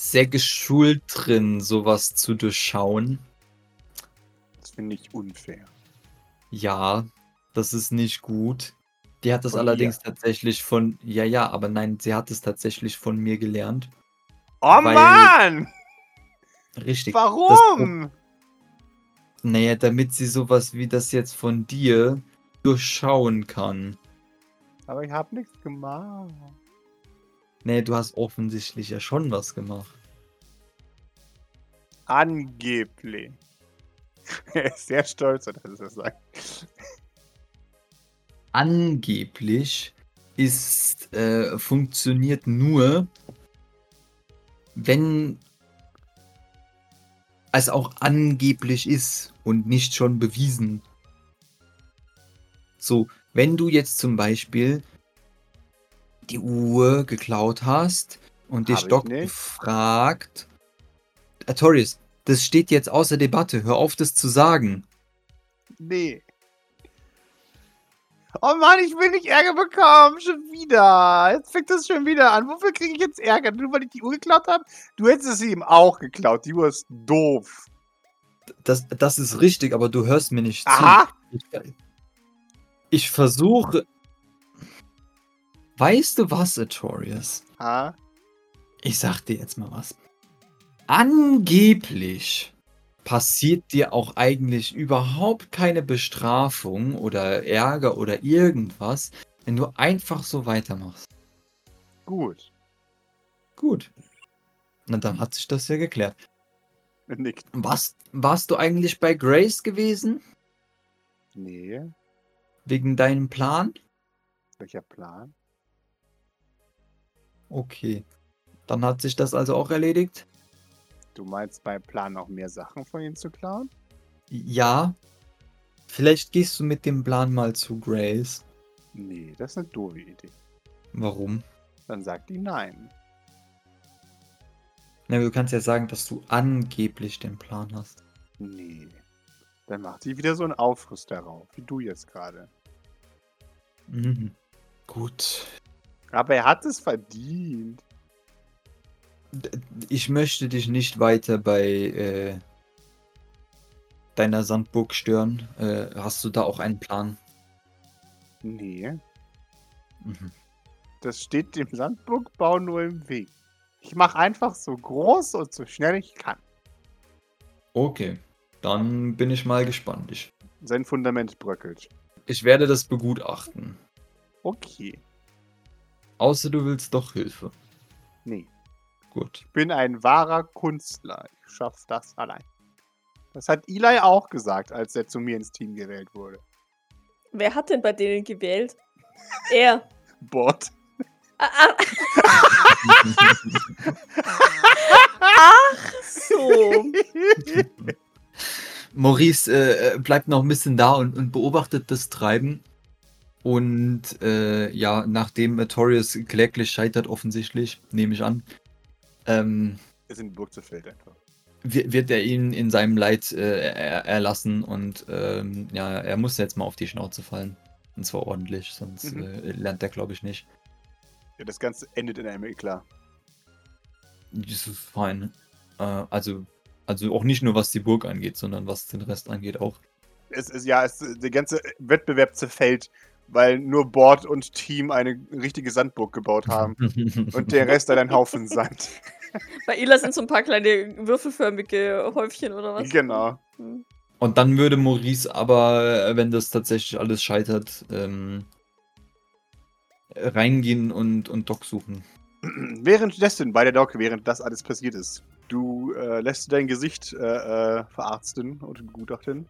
Sehr geschult drin, sowas zu durchschauen. Das finde ich unfair. Ja, das ist nicht gut. Die hat das Von allerdings tatsächlich von. Ja, ja, aber nein, sie hat es tatsächlich von mir gelernt. Oh Weil- Mann! Richtig. Warum? Naja, damit sie sowas wie das jetzt von dir durchschauen kann. Aber ich habe nichts gemacht. Nee, du hast offensichtlich ja schon was gemacht. Angeblich. Er ist sehr stolz, dass er das sagt. Angeblich ist, äh, funktioniert nur, wenn es auch angeblich ist und nicht schon bewiesen. So, wenn du jetzt zum Beispiel die Uhr geklaut hast und dich Doc nicht. fragt, Artorius, das steht jetzt außer Debatte, hör auf, das zu sagen. Nee. Oh Mann, ich will nicht Ärger bekommen. Schon wieder. Jetzt fängt das schon wieder an. Wofür kriege ich jetzt Ärger? Nur weil ich die Uhr geklaut habe? Du hättest es ihm auch geklaut. Die Uhr ist doof. Das, das ist richtig, aber du hörst mir nicht Aha. zu. Ich, ich versuche. Weißt du was, Artorius? Ha? Ich sag dir jetzt mal was. Angeblich passiert dir auch eigentlich überhaupt keine Bestrafung oder Ärger oder irgendwas, wenn du einfach so weitermachst. Gut. Gut. Na, dann hat sich das ja geklärt. Nickt. Was, warst du eigentlich bei Grace gewesen? Nee. Wegen deinem Plan? Welcher Plan? Okay. Dann hat sich das also auch erledigt? Du meinst beim Plan noch mehr Sachen von ihm zu klauen? Ja. Vielleicht gehst du mit dem Plan mal zu Grace. Nee, das ist eine doofe Idee. Warum? Dann sagt die nein. Na, du kannst ja sagen, dass du angeblich den Plan hast. Nee. Dann macht sie wieder so einen Aufriss darauf, wie du jetzt gerade. Mhm. Gut. Aber er hat es verdient. Ich möchte dich nicht weiter bei äh, deiner Sandburg stören. Äh, hast du da auch einen Plan? Nee, Mhm. das steht dem Sandburgbau nur im Weg. Ich mache einfach so groß und so schnell ich kann. Okay, dann bin ich mal gespannt. Ich, Sein Fundament bröckelt. ich werde das begutachten. Okay. Außer du willst doch Hilfe. Nee. Gut. Ich bin ein wahrer Künstler. Ich schaff das allein. Das hat Eli auch gesagt, als er zu mir ins Team gewählt wurde. Wer hat denn bei denen gewählt? Er. Bot. Ah, ah, ach so. Maurice äh, äh, bleibt noch ein bisschen da und, und beobachtet das Treiben. Und äh, ja, nachdem Artorius kläglich scheitert, offensichtlich, nehme ich an, ähm, ist in die Burg zerfällt einfach. wi- wird er ihn in seinem Leid äh, er, erlassen und ähm, ja, er muss jetzt mal auf die Schnauze fallen. Und zwar ordentlich, sonst Mhm. äh, lernt er, glaube ich, nicht. Ja, das Ganze endet in einem Eklat. Das ist fein. Äh, also, also auch nicht nur was die Burg angeht, sondern was den Rest angeht auch. Es ist ja, es, der ganze Wettbewerb zerfällt, weil nur Bord und Team eine richtige Sandburg gebaut haben und der Rest dann ein Haufen Sand. Bei Ila sind so ein paar kleine würfelförmige Häufchen oder was? Genau. Hm. Und dann würde Maurice aber, wenn das tatsächlich alles scheitert, ähm, reingehen und, und Doc suchen. Währenddessen bei der Doc, während das alles passiert ist, du äh, lässt dein Gesicht äh, äh, verarzten und begutachten.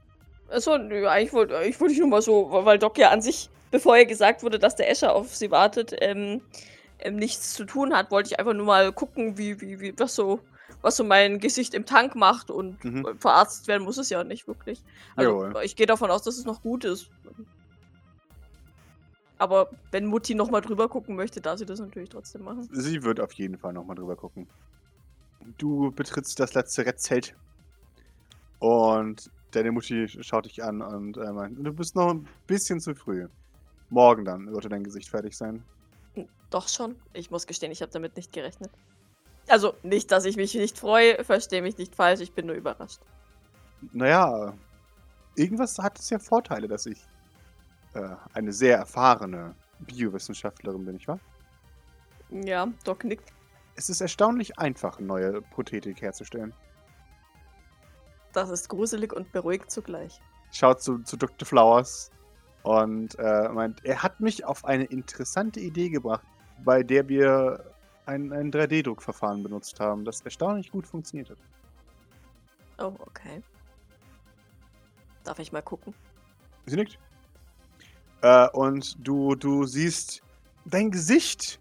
Achso, nö, eigentlich wollte ich wollte nur mal so, weil Doc ja an sich, bevor ihr gesagt wurde, dass der Escher auf sie wartet, ähm, ähm, nichts zu tun hat, wollte ich einfach nur mal gucken, wie, wie, wie, was so, was so mein Gesicht im Tank macht und Mhm. verarztet werden muss es ja nicht wirklich. Also Jawohl. ich gehe davon aus, dass es noch gut ist. Aber wenn Mutti nochmal drüber gucken möchte, darf sie das natürlich trotzdem machen. Sie wird auf jeden Fall nochmal drüber gucken. Du betrittst das Lazarettzelt und deine Mutti schaut dich an und äh, meint, du bist noch ein bisschen zu früh. Morgen dann sollte dein Gesicht fertig sein. Hm, Doch schon. Ich muss gestehen, ich habe damit nicht gerechnet. Also nicht, dass ich mich nicht freue, verstehe mich nicht falsch, ich bin nur überrascht. Naja, irgendwas hat es ja Vorteile, dass ich äh, eine sehr erfahrene Biowissenschaftlerin bin, nicht wahr? Ja, Doc nickt. Es ist erstaunlich einfach, neue Prothetik herzustellen. Das ist gruselig und beruhigt zugleich. Schaut zu, zu Dr. Flowers und äh, meint, er hat mich auf eine interessante Idee gebracht, bei der wir ein, ein 3D-Druckverfahren benutzt haben, das erstaunlich gut funktioniert hat. Oh, okay. Darf ich mal gucken? Sie nickt. Äh, und du, du siehst dein Gesicht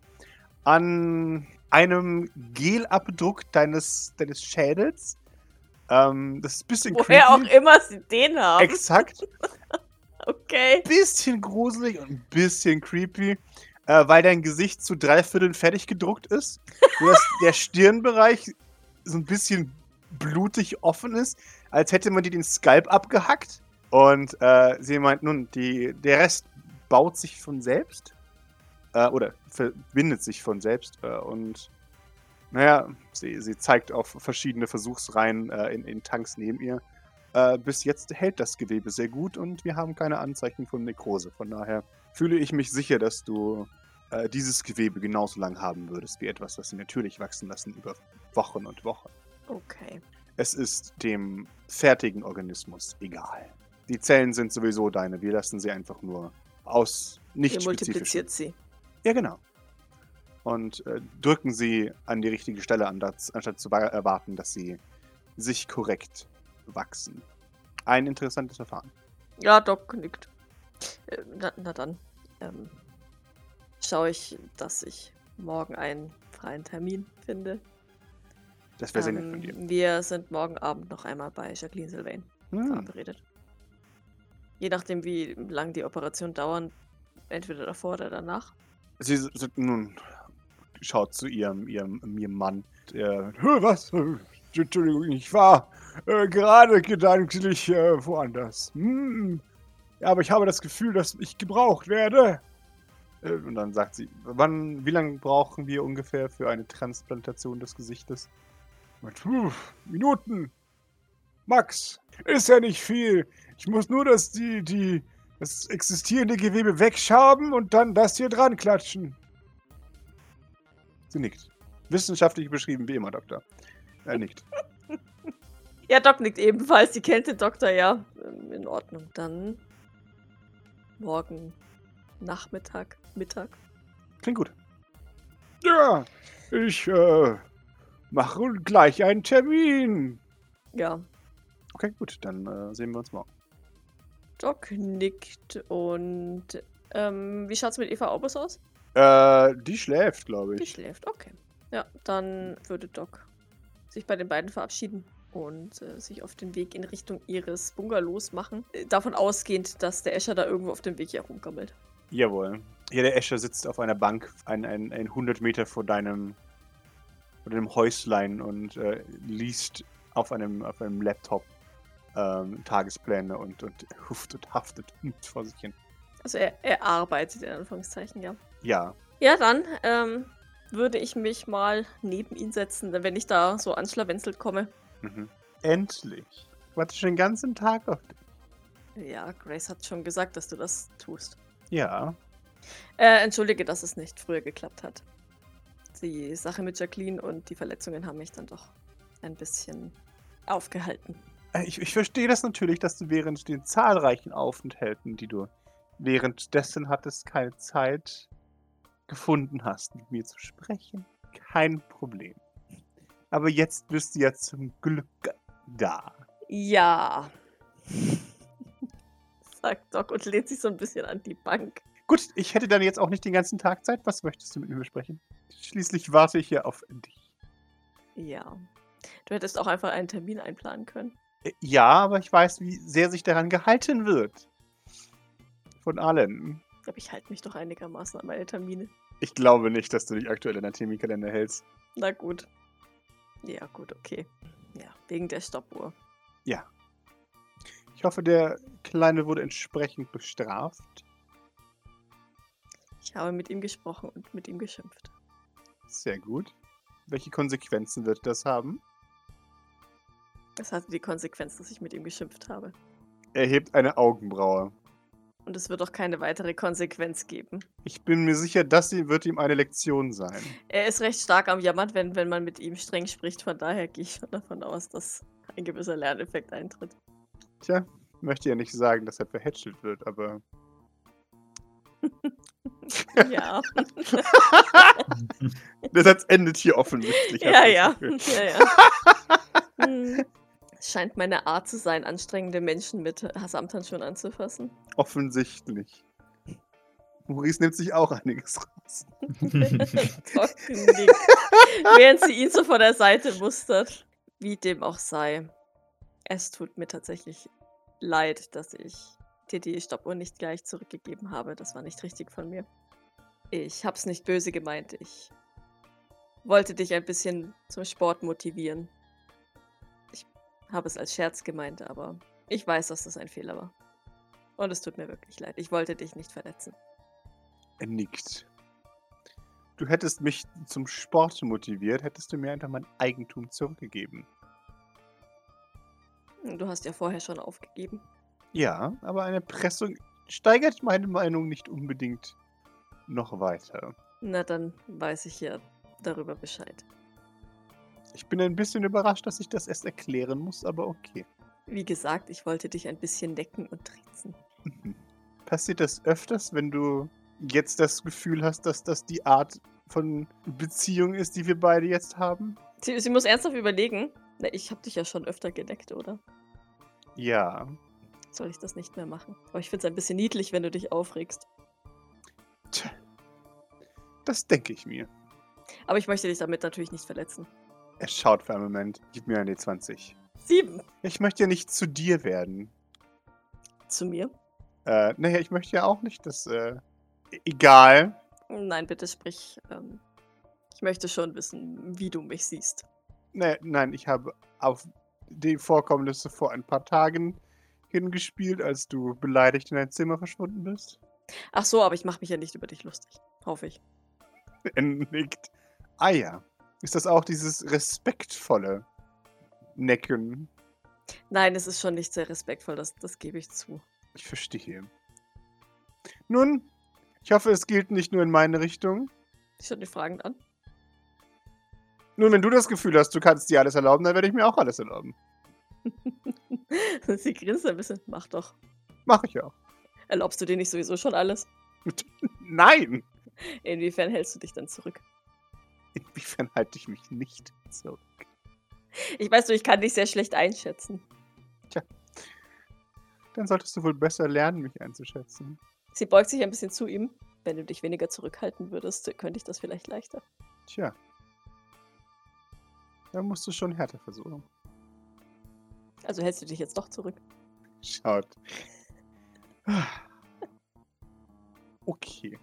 an einem Gelabdruck deines, deines Schädels. Ähm, das ist ein bisschen Woher auch creepy. immer sie den haben. Exakt. okay. Bisschen gruselig und ein bisschen creepy, äh, weil dein Gesicht zu drei Vierteln fertig gedruckt ist. Dass der Stirnbereich so ein bisschen blutig offen ist, als hätte man dir den Skalp abgehackt. Und äh, sie meint nun, die, der Rest baut sich von selbst. Äh, oder verbindet sich von selbst. Äh, und naja, sie, sie zeigt auf verschiedene Versuchsreihen äh, in, in Tanks neben ihr. Äh, bis jetzt hält das Gewebe sehr gut und wir haben keine Anzeichen von Nekrose. Von daher fühle ich mich sicher, dass du äh, dieses Gewebe genauso lang haben würdest wie etwas, das sie natürlich wachsen lassen über Wochen und Wochen. Okay. Es ist dem fertigen Organismus egal. Die Zellen sind sowieso deine. Wir lassen sie einfach nur aus nicht Ihr multipliziert sie. Ja, genau. Und äh, drücken sie an die richtige Stelle, anstatt, anstatt zu wa- erwarten, dass sie sich korrekt wachsen. Ein interessantes Verfahren. Ja, Doc nickt. Äh, na, na dann. Ähm, schaue ich, dass ich morgen einen freien Termin finde. Das wäre sehr nett von dir. Ähm, wir sind morgen Abend noch einmal bei Jacqueline Sylvain Hm. verabredet. Je nachdem, wie lang die Operation dauern, entweder davor oder danach. Sie sind nun schaut zu ihrem, ihrem, ihrem Mann. Der, "Hä, was? Entschuldigung, ich war äh, gerade gedanklich äh, woanders. Hm. Ja, aber ich habe das Gefühl, dass ich gebraucht werde. Äh, und dann sagt sie, wann, wie lange brauchen wir ungefähr für eine Transplantation des Gesichtes? Und, "Puh, Minuten. Max, ist ja nicht viel. Ich muss nur das, die, die, das existierende Gewebe wegschaben und dann das hier dran klatschen. Sie nickt. Wissenschaftlich beschrieben wie immer, Doktor. Er nickt. Ja, Doc nickt ebenfalls. Die kennt den Doktor ja. Ähm, In Ordnung. Dann morgen Nachmittag, Mittag. Klingt gut. Ja, ich äh, mache gleich einen Termin. Ja, Okay, gut, dann äh, sehen wir uns morgen. Doc nickt und ähm, wie schaut's mit Eva Aubus aus? Äh, die schläft, glaube Die ich. schläft, okay. Ja, dann würde Doc sich bei den beiden verabschieden und äh, sich auf den Weg in Richtung ihres Bungalows machen. Äh, davon ausgehend, dass der Escher da irgendwo auf dem Weg hier rumgammelt. Jawohl. Ja, der Escher sitzt auf einer Bank, ein, ein, ein 100 Meter vor deinem, vor deinem Häuslein und äh, liest auf einem, auf einem Laptop ähm, Tagespläne und, und huft und haftet vor sich hin. Also er, er arbeitet in Anführungszeichen, ja. Ja, Ja, dann ähm, würde ich mich mal neben ihn setzen, wenn ich da so anschlawenzelt komme. Mhm. Endlich. Ich warte schon den ganzen Tag auf dich. Ja, Grace hat schon gesagt, dass du das tust. Ja. Äh, entschuldige, dass es nicht früher geklappt hat. Die Sache mit Jacqueline und die Verletzungen haben mich dann doch ein bisschen aufgehalten. Äh, Ich, ich verstehe das natürlich, dass du während den zahlreichen Aufenthalten, die du währenddessen hattest, keine Zeit gefunden hast, mit mir zu sprechen. Kein Problem. Aber jetzt bist du ja zum Glück da. Ja. Sagt Doc und lehnt sich so ein bisschen an die Bank. Gut, ich hätte dann jetzt auch nicht den ganzen Tag Zeit. Was möchtest du mit mir besprechen? Schließlich warte ich hier auf dich. Ja. Du hättest auch einfach einen Termin einplanen können. Äh, Ja, aber ich weiß, wie sehr sich daran gehalten wird. Von allen. Aber ich halte mich doch einigermaßen an meine Termine. Ich glaube nicht, dass du dich aktuell in deinen Terminkalender hältst. Na gut. Ja, gut, okay. Ja, wegen der Stoppuhr. Ja. Ich hoffe, der Kleine wurde entsprechend bestraft. Ich habe mit ihm gesprochen und mit ihm geschimpft. Sehr gut. Welche Konsequenzen wird das haben? Das hatte die Konsequenz, dass ich mit ihm geschimpft habe. Er hebt eine Augenbraue. Und es wird auch keine weitere Konsequenz geben. Ich bin mir sicher, das wird ihm eine Lektion sein. Er ist recht stark am Jammern, wenn, wenn man mit ihm streng spricht. Von daher gehe ich schon davon aus, dass ein gewisser Lerneffekt eintritt. Tja, möchte ja nicht sagen, dass er verhätschelt wird, aber Ja. der Satz endet hier offensichtlich. ja, ja. ja, ja. Es scheint meine Art zu sein, anstrengende Menschen mit Samthandschuhen anzufassen. Offensichtlich. Maurice nimmt sich auch einiges raus. Während sie ihn so von der Seite mustert. Wie dem auch sei. Es tut mir tatsächlich leid, dass ich dir die Stoppuhr nicht gleich zurückgegeben habe. Das war nicht richtig von mir. Ich hab's nicht böse gemeint. Ich wollte dich ein bisschen zum Sport motivieren. Habe es als Scherz gemeint, aber ich weiß, dass das ein Fehler war. Und es tut mir wirklich leid. Ich wollte dich nicht verletzen. Er nickt. Du hättest mich zum Sport motiviert, hättest du mir einfach mein Eigentum zurückgegeben. Du hast ja vorher schon aufgegeben. Ja, aber eine Pressung steigert meine Meinung nicht unbedingt noch weiter. Na, dann weiß ich ja darüber Bescheid. Ich bin ein bisschen überrascht, dass ich das erst erklären muss, aber okay. Wie gesagt, ich wollte dich ein bisschen necken und triezen. Mhm. Passiert das öfters, wenn du jetzt das Gefühl hast, dass das die Art von Beziehung ist, die wir beide jetzt haben? Sie, sie muss ernsthaft überlegen. Na, ich habe dich ja schon öfter gedeckt, oder? Ja. Soll ich das nicht mehr machen? Aber ich finde es ein bisschen niedlich, wenn du dich aufregst. Tja. Das denke ich mir. Aber ich möchte dich damit natürlich nicht verletzen. Er schaut für einen Moment. Gib mir eine 20. Sieben. Ich möchte ja nicht zu dir werden. Zu mir? Äh, naja, ich möchte ja auch nicht, dass, äh, egal. Nein, bitte sprich. Ähm, ich möchte schon wissen, wie du mich siehst. Ne, nein, ich habe auf die Vorkommnisse vor ein paar Tagen hingespielt, als du beleidigt in dein Zimmer verschwunden bist. Ach so, aber ich mache mich ja nicht über dich lustig. Hoffe ich. Er nickt. Ah ja. Ist das auch dieses respektvolle Necken? Nein, es ist schon nicht sehr respektvoll, das, das gebe ich zu. Ich verstehe. Nun, ich hoffe, es gilt nicht nur in meine Richtung. Ich schaue dich fragend an. Nun, wenn du das Gefühl hast, du kannst dir alles erlauben, dann werde ich mir auch alles erlauben. Sie grinst ein bisschen. Mach doch. Mache ich auch. Erlaubst du dir nicht sowieso schon alles? Nein! Inwiefern hältst du dich dann zurück? Inwiefern halte ich mich nicht zurück? Ich weiß nur, ich kann dich sehr schlecht einschätzen. Dann solltest du wohl besser lernen, mich einzuschätzen. Sie beugt sich ein bisschen zu ihm. Wenn du dich weniger zurückhalten würdest, könnte ich das vielleicht leichter. Tja. Da musst du schon härter versuchen. Also hältst du dich jetzt doch zurück. Schaut. Okay.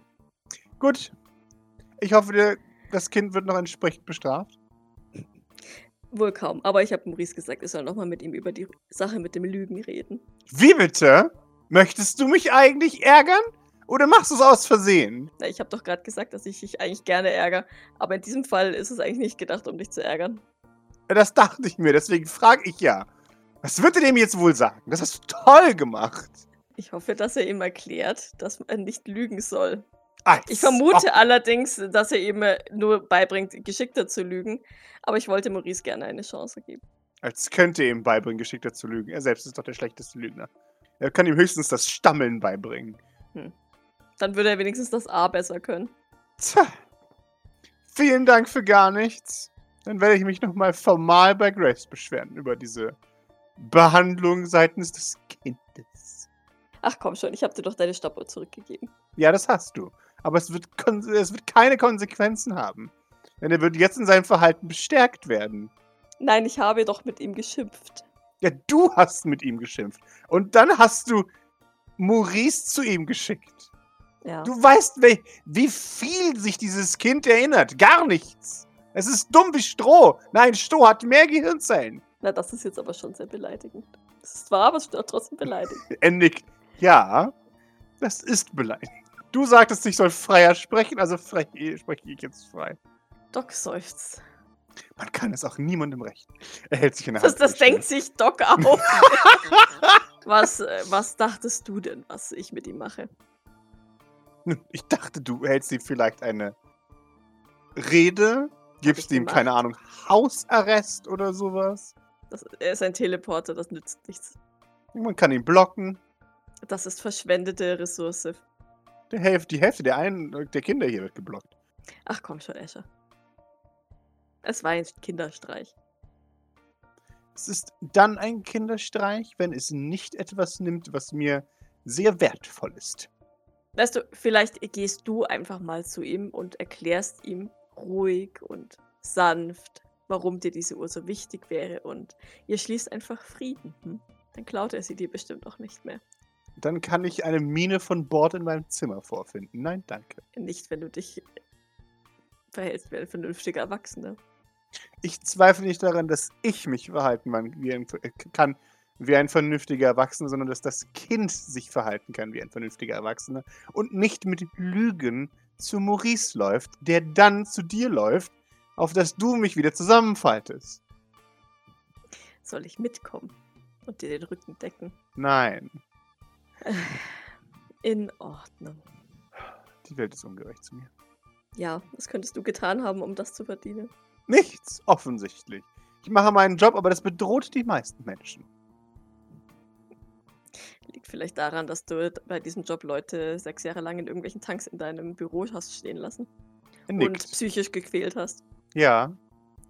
Gut. Ich hoffe, der- das Kind wird noch entsprechend bestraft. Wohl kaum. Aber ich habe Maurice gesagt, ich soll nochmal mit ihm über die Sache mit dem Lügen reden. Wie bitte? Möchtest du mich eigentlich ärgern? Oder machst du es aus Versehen? Na, ich habe doch gerade gesagt, dass ich dich eigentlich gerne ärgere. Aber in diesem Fall ist es eigentlich nicht gedacht, um dich zu ärgern. Das dachte ich mir, deswegen frage ich ja. Was wird er dem jetzt wohl sagen? Das hast du toll gemacht. Ich hoffe, dass er ihm erklärt, dass man nicht lügen soll. Als Ich vermute ob- allerdings, dass er ihm äh, nur beibringt, geschickter zu lügen. Aber ich wollte Maurice gerne eine Chance geben. Als könnte er ihm beibringen, geschickter zu lügen. Er selbst ist doch der schlechteste Lügner. Er kann ihm höchstens das Stammeln beibringen. Dann würde er wenigstens das A besser können. Tja. Vielen Dank für gar nichts. Dann werde ich mich nochmal formal bei Grace beschweren über diese Behandlung seitens des Kindes. Ach komm schon, ich habe dir doch deine Stoppuhr zurückgegeben. Ja, das hast du. Aber es wird, es wird keine Konsequenzen haben. Denn er wird jetzt in seinem Verhalten bestärkt werden. Nein, ich habe doch mit ihm geschimpft. Ja, du hast mit ihm geschimpft. Und dann hast du Maurice zu ihm geschickt. Ja. Du weißt, wie, wie viel sich dieses Kind erinnert. Gar nichts. Es ist dumm wie Stroh. Nein, Stroh hat mehr Gehirnzellen. Na, das ist jetzt aber schon sehr beleidigend. Das ist wahr, aber es ist trotzdem beleidigend. Er nickt. Ja, das ist beleidigend. Du sagtest, ich soll freier sprechen, also frech, spreche ich jetzt frei. Doc seufzt. Man kann es auch niemandem recht. Er hält sich in der Das, Hand. das denkt sich Doc auch. was, äh, was dachtest du denn, was ich mit ihm mache? Ich dachte, du hältst ihm vielleicht eine Rede, gibst ihm, gemacht. keine Ahnung, Hausarrest oder sowas. Das, er ist ein Teleporter, das nützt nichts. Man kann ihn blocken. Das ist verschwendete Ressource. Die Hälfte, die Hälfte der, einen, der Kinder hier wird geblockt. Ach komm schon, Escher. Es war ein Kinderstreich. Es ist dann ein Kinderstreich, wenn es nicht etwas nimmt, was mir sehr wertvoll ist. Weißt du, vielleicht gehst du einfach mal zu ihm und erklärst ihm ruhig und sanft, warum dir diese Uhr so wichtig wäre und ihr schließt einfach Frieden. Hm? Dann klaut er sie dir bestimmt auch nicht mehr. Dann kann ich eine Mine von Bord in meinem Zimmer vorfinden. Nein, danke. Nicht, wenn du dich verhältst wie ein vernünftiger Erwachsener. Ich zweifle nicht daran, dass ich mich verhalten äh, kann wie ein vernünftiger Erwachsener, sondern dass das Kind sich verhalten kann wie ein vernünftiger Erwachsener und nicht mit Lügen zu Maurice läuft, der dann zu dir läuft, auf das du mich wieder zusammenfaltest. Soll ich mitkommen und dir den Rücken decken? Nein, In Ordnung. die Welt ist ungerecht zu mir. Ja, was könntest du getan haben, um das zu verdienen? Nichts, offensichtlich. Ich mache meinen Job, aber das bedroht die meisten Menschen. Liegt vielleicht daran, dass du bei diesem Job Leute sechs Jahre lang in irgendwelchen Tanks in deinem Büro hast stehen lassen Er und nickt. psychisch gequält hast. Ja,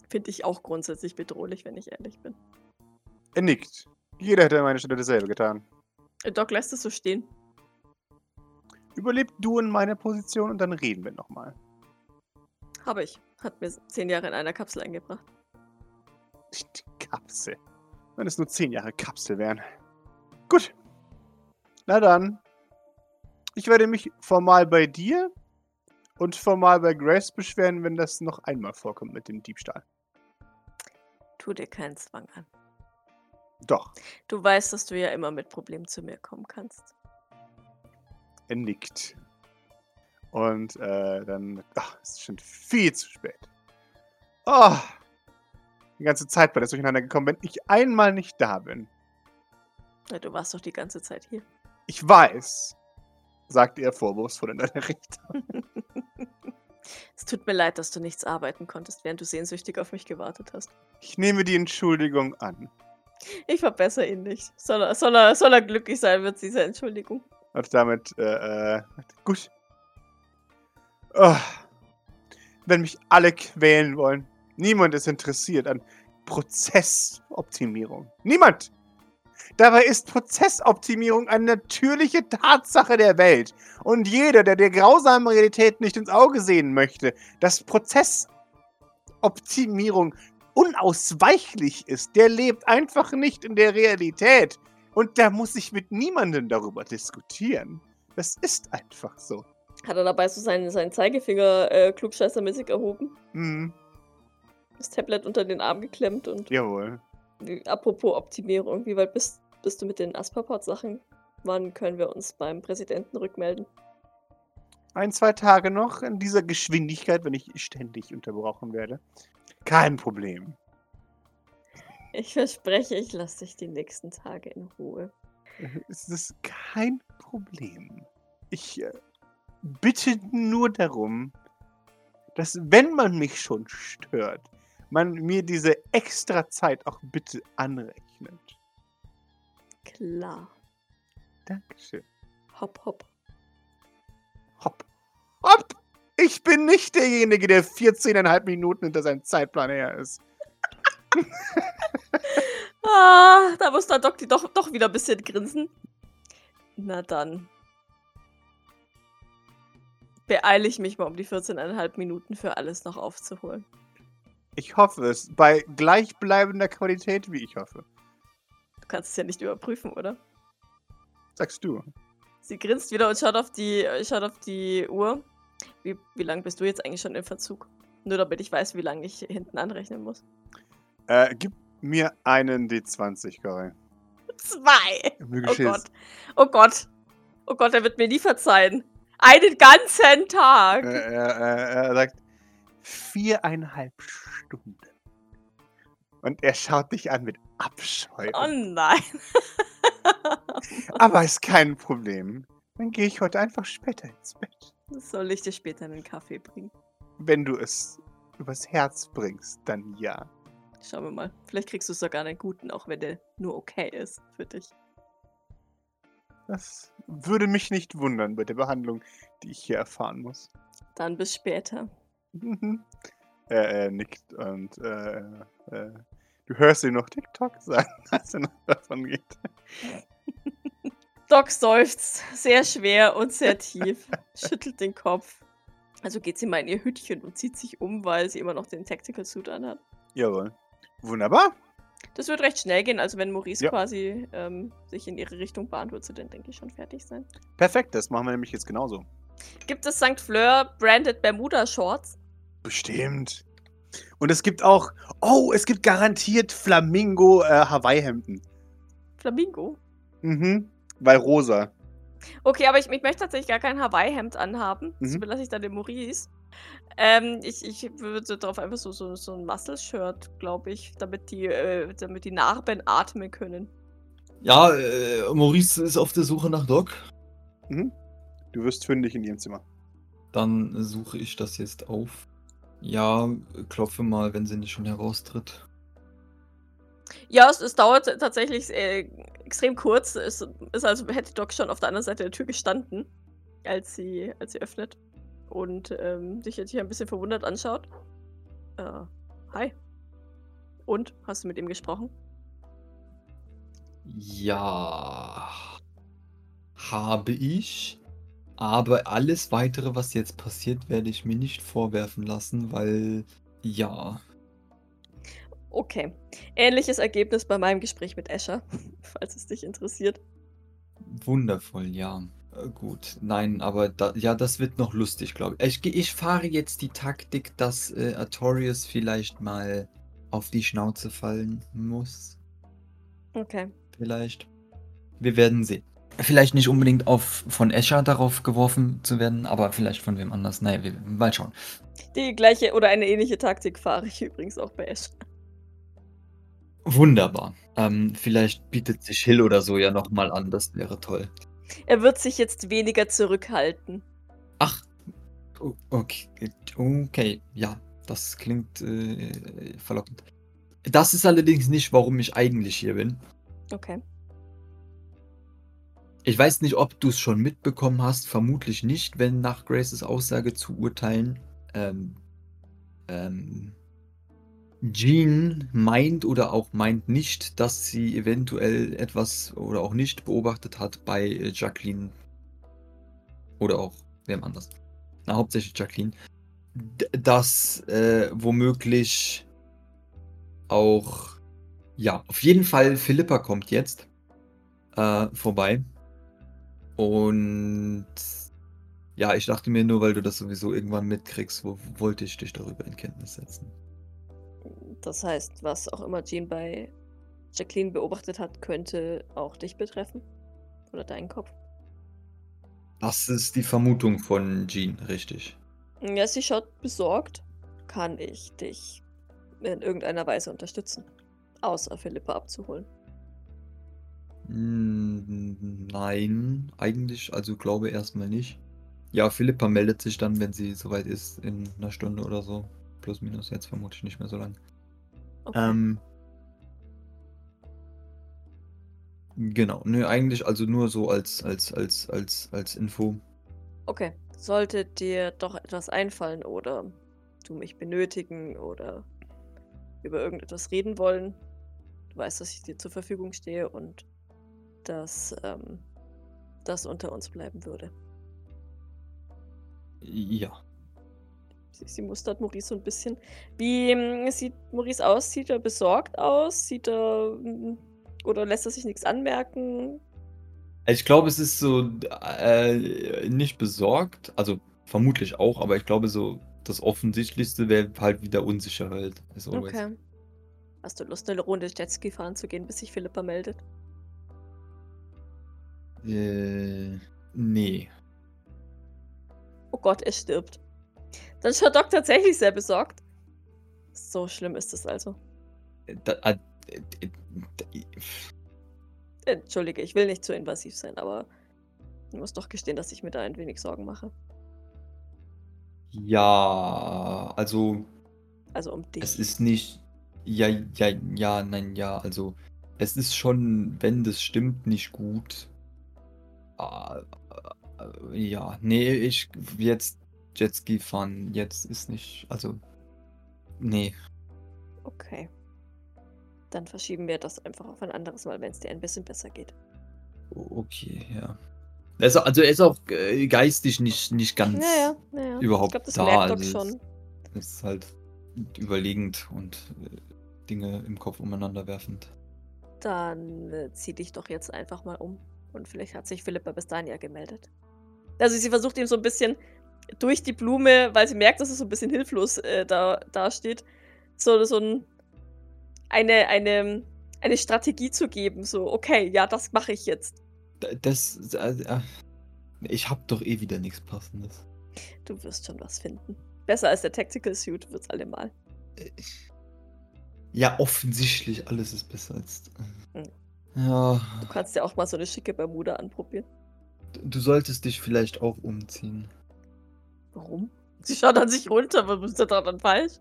Finde ich auch grundsätzlich bedrohlich, wenn ich ehrlich bin. Er nickt. Jeder hätte an meiner Stelle dasselbe getan. Doc lässt es so stehen. Überleb du in meiner Position und dann reden wir nochmal. Habe ich. Hat mir zehn Jahre in einer Kapsel eingebracht. Die Kapsel. Wenn es nur zehn Jahre Kapsel wären. Gut. Na dann. Ich werde mich formal bei dir und formal bei Grace beschweren, wenn das noch einmal vorkommt mit dem Diebstahl. Tu dir keinen Zwang an. Doch. Du weißt, dass du ja immer mit Problemen zu mir kommen kannst. Er nickt. Und äh, dann. Ach, es ist schon viel zu spät. Oh, die ganze Zeit bei das durcheinander gekommen, wenn ich einmal nicht da bin. Ja, du warst doch die ganze Zeit hier. Ich weiß, sagt er vorwurfsvoll in deine Richtung. es tut mir leid, dass du nichts arbeiten konntest, während du sehnsüchtig auf mich gewartet hast. Ich nehme die Entschuldigung an. Ich verbessere ihn nicht. Soll er, soll er, soll er glücklich sein mit dieser Entschuldigung. Und damit, äh, äh gut. Oh, wenn mich alle quälen wollen. Niemand ist interessiert an Prozessoptimierung. Niemand! Dabei ist Prozessoptimierung eine natürliche Tatsache der Welt. Und jeder, der der grausamen Realität nicht ins Auge sehen möchte, dass Prozessoptimierung unausweichlich ist, der lebt einfach nicht in der Realität. Und da muss ich mit niemandem darüber diskutieren. Das ist einfach so. Hat er dabei so seinen, seinen Zeigefinger äh, klugscheißermäßig erhoben? Mhm. Das Tablet unter den Arm geklemmt und. Jawohl. Apropos Optimierung, wie weit bist, bist du mit den Asperport-Sachen? Wann können wir uns beim Präsidenten rückmelden? Ein, zwei Tage noch in dieser Geschwindigkeit, wenn ich ständig unterbrochen werde. Kein Problem. Ich verspreche, ich lasse dich die nächsten Tage in Ruhe. Es ist kein Problem. Ich äh, bitte nur darum, dass wenn man mich schon stört, man mir diese extra Zeit auch bitte anrechnet. Klar. Dankeschön. Hopp, hopp. Hopp. Ich bin nicht derjenige, der 14,5 Minuten hinter seinem Zeitplan her ist. ah, da muss der Doc doch, doch wieder ein bisschen grinsen. Na dann. Beeile ich mich mal, um die 14,5 Minuten für alles noch aufzuholen. Ich hoffe es. Bei gleichbleibender Qualität, wie ich hoffe. Du kannst es ja nicht überprüfen, oder? Sagst du. Sie grinst wieder und schaut auf die, schaut auf die Uhr. Wie, wie lange bist du jetzt eigentlich schon im Verzug? Nur damit ich weiß, wie lange ich hinten anrechnen muss. Äh, gib mir einen D20, Cory. Zwei! Oh Gott. Oh Gott. Oh Gott, er wird mir nie verzeihen. Einen ganzen Tag! Äh, er, er, er sagt viereinhalb Stunden. Und er schaut dich an mit Abscheu. Oh nein. Aber ist kein Problem. Dann gehe ich heute einfach später ins Bett. Soll ich dir später einen Kaffee bringen? Wenn du es übers Herz bringst, dann ja. Schauen wir mal. Vielleicht kriegst du sogar einen guten, auch wenn der nur okay ist für dich. Das würde mich nicht wundern bei der Behandlung, die ich hier erfahren muss. Dann bis später. Mhm. Er, er nickt und äh, äh, du hörst ihn noch TikTok sagen, als er noch davon geht. Doc seufzt sehr schwer und sehr tief, schüttelt den Kopf. Also geht sie mal in ihr Hütchen und zieht sich um, weil sie immer noch den Tactical Suit anhat. Jawohl. Wunderbar. Das wird recht schnell gehen. Also wenn Maurice ja. quasi ähm, sich in ihre Richtung bahnt, wird sie dann, denke ich, schon fertig sein. Perfekt, das machen wir nämlich jetzt genauso. Gibt es St. Fleur Branded Bermuda Shorts? Bestimmt. Und es gibt auch, oh, es gibt garantiert Flamingo äh, Hawaii-Hemden. Flamingo? Mhm, weil rosa. Okay, aber ich, ich möchte tatsächlich gar kein Hawaii-Hemd anhaben. Mhm. Das überlasse ich dann dem Maurice. Ähm, ich, ich würde darauf einfach so, so, so ein Muscle-Shirt, glaube ich, damit die, äh, damit die Narben atmen können. Ja, äh, Maurice ist auf der Suche nach Doc. Mhm. Du wirst fündig in ihrem Zimmer. Dann suche ich das jetzt auf. Ja, klopfe mal, wenn sie nicht schon heraustritt. Ja, es, es dauert tatsächlich äh, extrem kurz. Es ist also, hätte Doc schon auf der anderen Seite der Tür gestanden, als sie, als sie öffnet. Und ähm, sich jetzt hier ein bisschen verwundert anschaut. Äh, hi. Und? Hast du mit ihm gesprochen? Ja. Habe ich. Aber alles weitere, was jetzt passiert, werde ich mir nicht vorwerfen lassen, weil ja. Okay. Ähnliches Ergebnis bei meinem Gespräch mit Escher, falls es dich interessiert. Wundervoll, ja. Äh, Gut, nein, aber da, ja, das wird noch lustig, glaube ich. Ich, ich fahre jetzt die Taktik, dass äh, Artorius vielleicht mal auf die Schnauze fallen muss. Okay. Vielleicht. Wir werden sehen. Vielleicht nicht unbedingt auf von Escher darauf geworfen zu werden, aber vielleicht von wem anders. Naja, wir mal schauen. Die gleiche oder eine ähnliche Taktik fahre ich übrigens auch bei Escher. Wunderbar. Ähm, vielleicht bietet sich Hill oder so ja nochmal an, das wäre toll. Er wird sich jetzt weniger zurückhalten. Ach, okay, okay, ja, das klingt äh, verlockend. Das ist allerdings nicht, warum ich eigentlich hier bin. Okay. Ich weiß nicht, ob du es schon mitbekommen hast, vermutlich nicht, wenn nach Graces Aussage zu urteilen, ähm, ähm, Jean meint oder auch meint nicht, dass sie eventuell etwas oder auch nicht beobachtet hat bei äh, Jacqueline. Oder auch wem anders. Na, hauptsächlich Jacqueline. Dass äh, womöglich auch, ja, auf jeden Fall Philippa kommt jetzt äh, vorbei. Und ja, ich dachte mir nur, weil du das sowieso irgendwann mitkriegst, wo, wollte ich dich darüber in Kenntnis setzen. Das heißt, was auch immer Jean bei Jacqueline beobachtet hat, könnte auch dich betreffen? Oder deinen Kopf? Das ist die Vermutung von Jean, richtig. Ja, sie schaut besorgt. Kann ich dich in irgendeiner Weise unterstützen? Außer Philippa abzuholen. Mm, Nein, eigentlich, also glaube erstmal nicht. Ja, Philippa meldet sich dann, wenn sie soweit ist, in einer Stunde oder so. Plus minus, jetzt vermutlich nicht mehr so lang. Okay. Ähm, genau, nö, eigentlich also nur so als, als, als, als, als Info. okay. Sollte dir doch etwas einfallen oder du mich benötigen oder über irgendetwas reden wollen, du weißt, dass ich dir zur Verfügung stehe und dass ähm, das unter uns bleiben würde. Ja. Sie, mustert Maurice so ein bisschen. Wie ähm, sieht Maurice aus? Sieht er besorgt aus? Sieht er. mm, Oder lässt er sich nichts anmerken? Ich glaube, es ist so äh, nicht besorgt, also vermutlich auch, aber ich glaube so das Offensichtlichste wäre halt wieder Unsicherheit. always. Okay. Hast du Lust, eine Runde Jetski fahren zu gehen, bis sich Philippa meldet? Äh, nee. Oh Gott, er stirbt. Dann schaut Doc tatsächlich sehr besorgt. So schlimm ist es also. Da, äh, äh, äh, Entschuldige, ich will nicht zu invasiv sein, aber ich muss doch gestehen, dass ich mir da ein wenig Sorgen mache. ja, also Also um dich. es ist nicht. Ja, ja, ja, nein, ja, also es ist schon, wenn das stimmt, nicht gut. Ah, äh, ja, nee, ich jetzt Jetski fahren, jetzt ist nicht, also nee. Okay. Dann verschieben wir das einfach auf ein anderes Mal, wenn es dir ein bisschen besser geht. Okay, ja. Also, also er ist auch äh, geistig nicht, nicht ganz Naja, naja. überhaupt Ich glaube, das da. merkt also schon. Es ist halt überlegend und äh, Dinge im Kopf umeinander werfend. Dann äh, zieh dich doch jetzt einfach mal um. Und vielleicht hat sich Philippa bis dahin ja gemeldet. Also sie versucht ihm so ein bisschen durch die Blume, weil sie merkt, dass er so ein bisschen hilflos äh, da, da steht, so, so ein, eine, eine, eine Strategie zu geben. So, okay, ja, das mache ich jetzt. Das, äh, äh, ich hab doch eh wieder nichts Passendes. Du wirst schon was finden. Besser als der Tactical Suit wird's allemal. Äh, Ja, offensichtlich, alles ist besser als. äh, Mhm. Ja, Du kannst ja auch mal so eine schicke Bermuda anprobieren. du solltest dich vielleicht auch umziehen. Warum? Sie schaut an sich runter, was ist da dran falsch?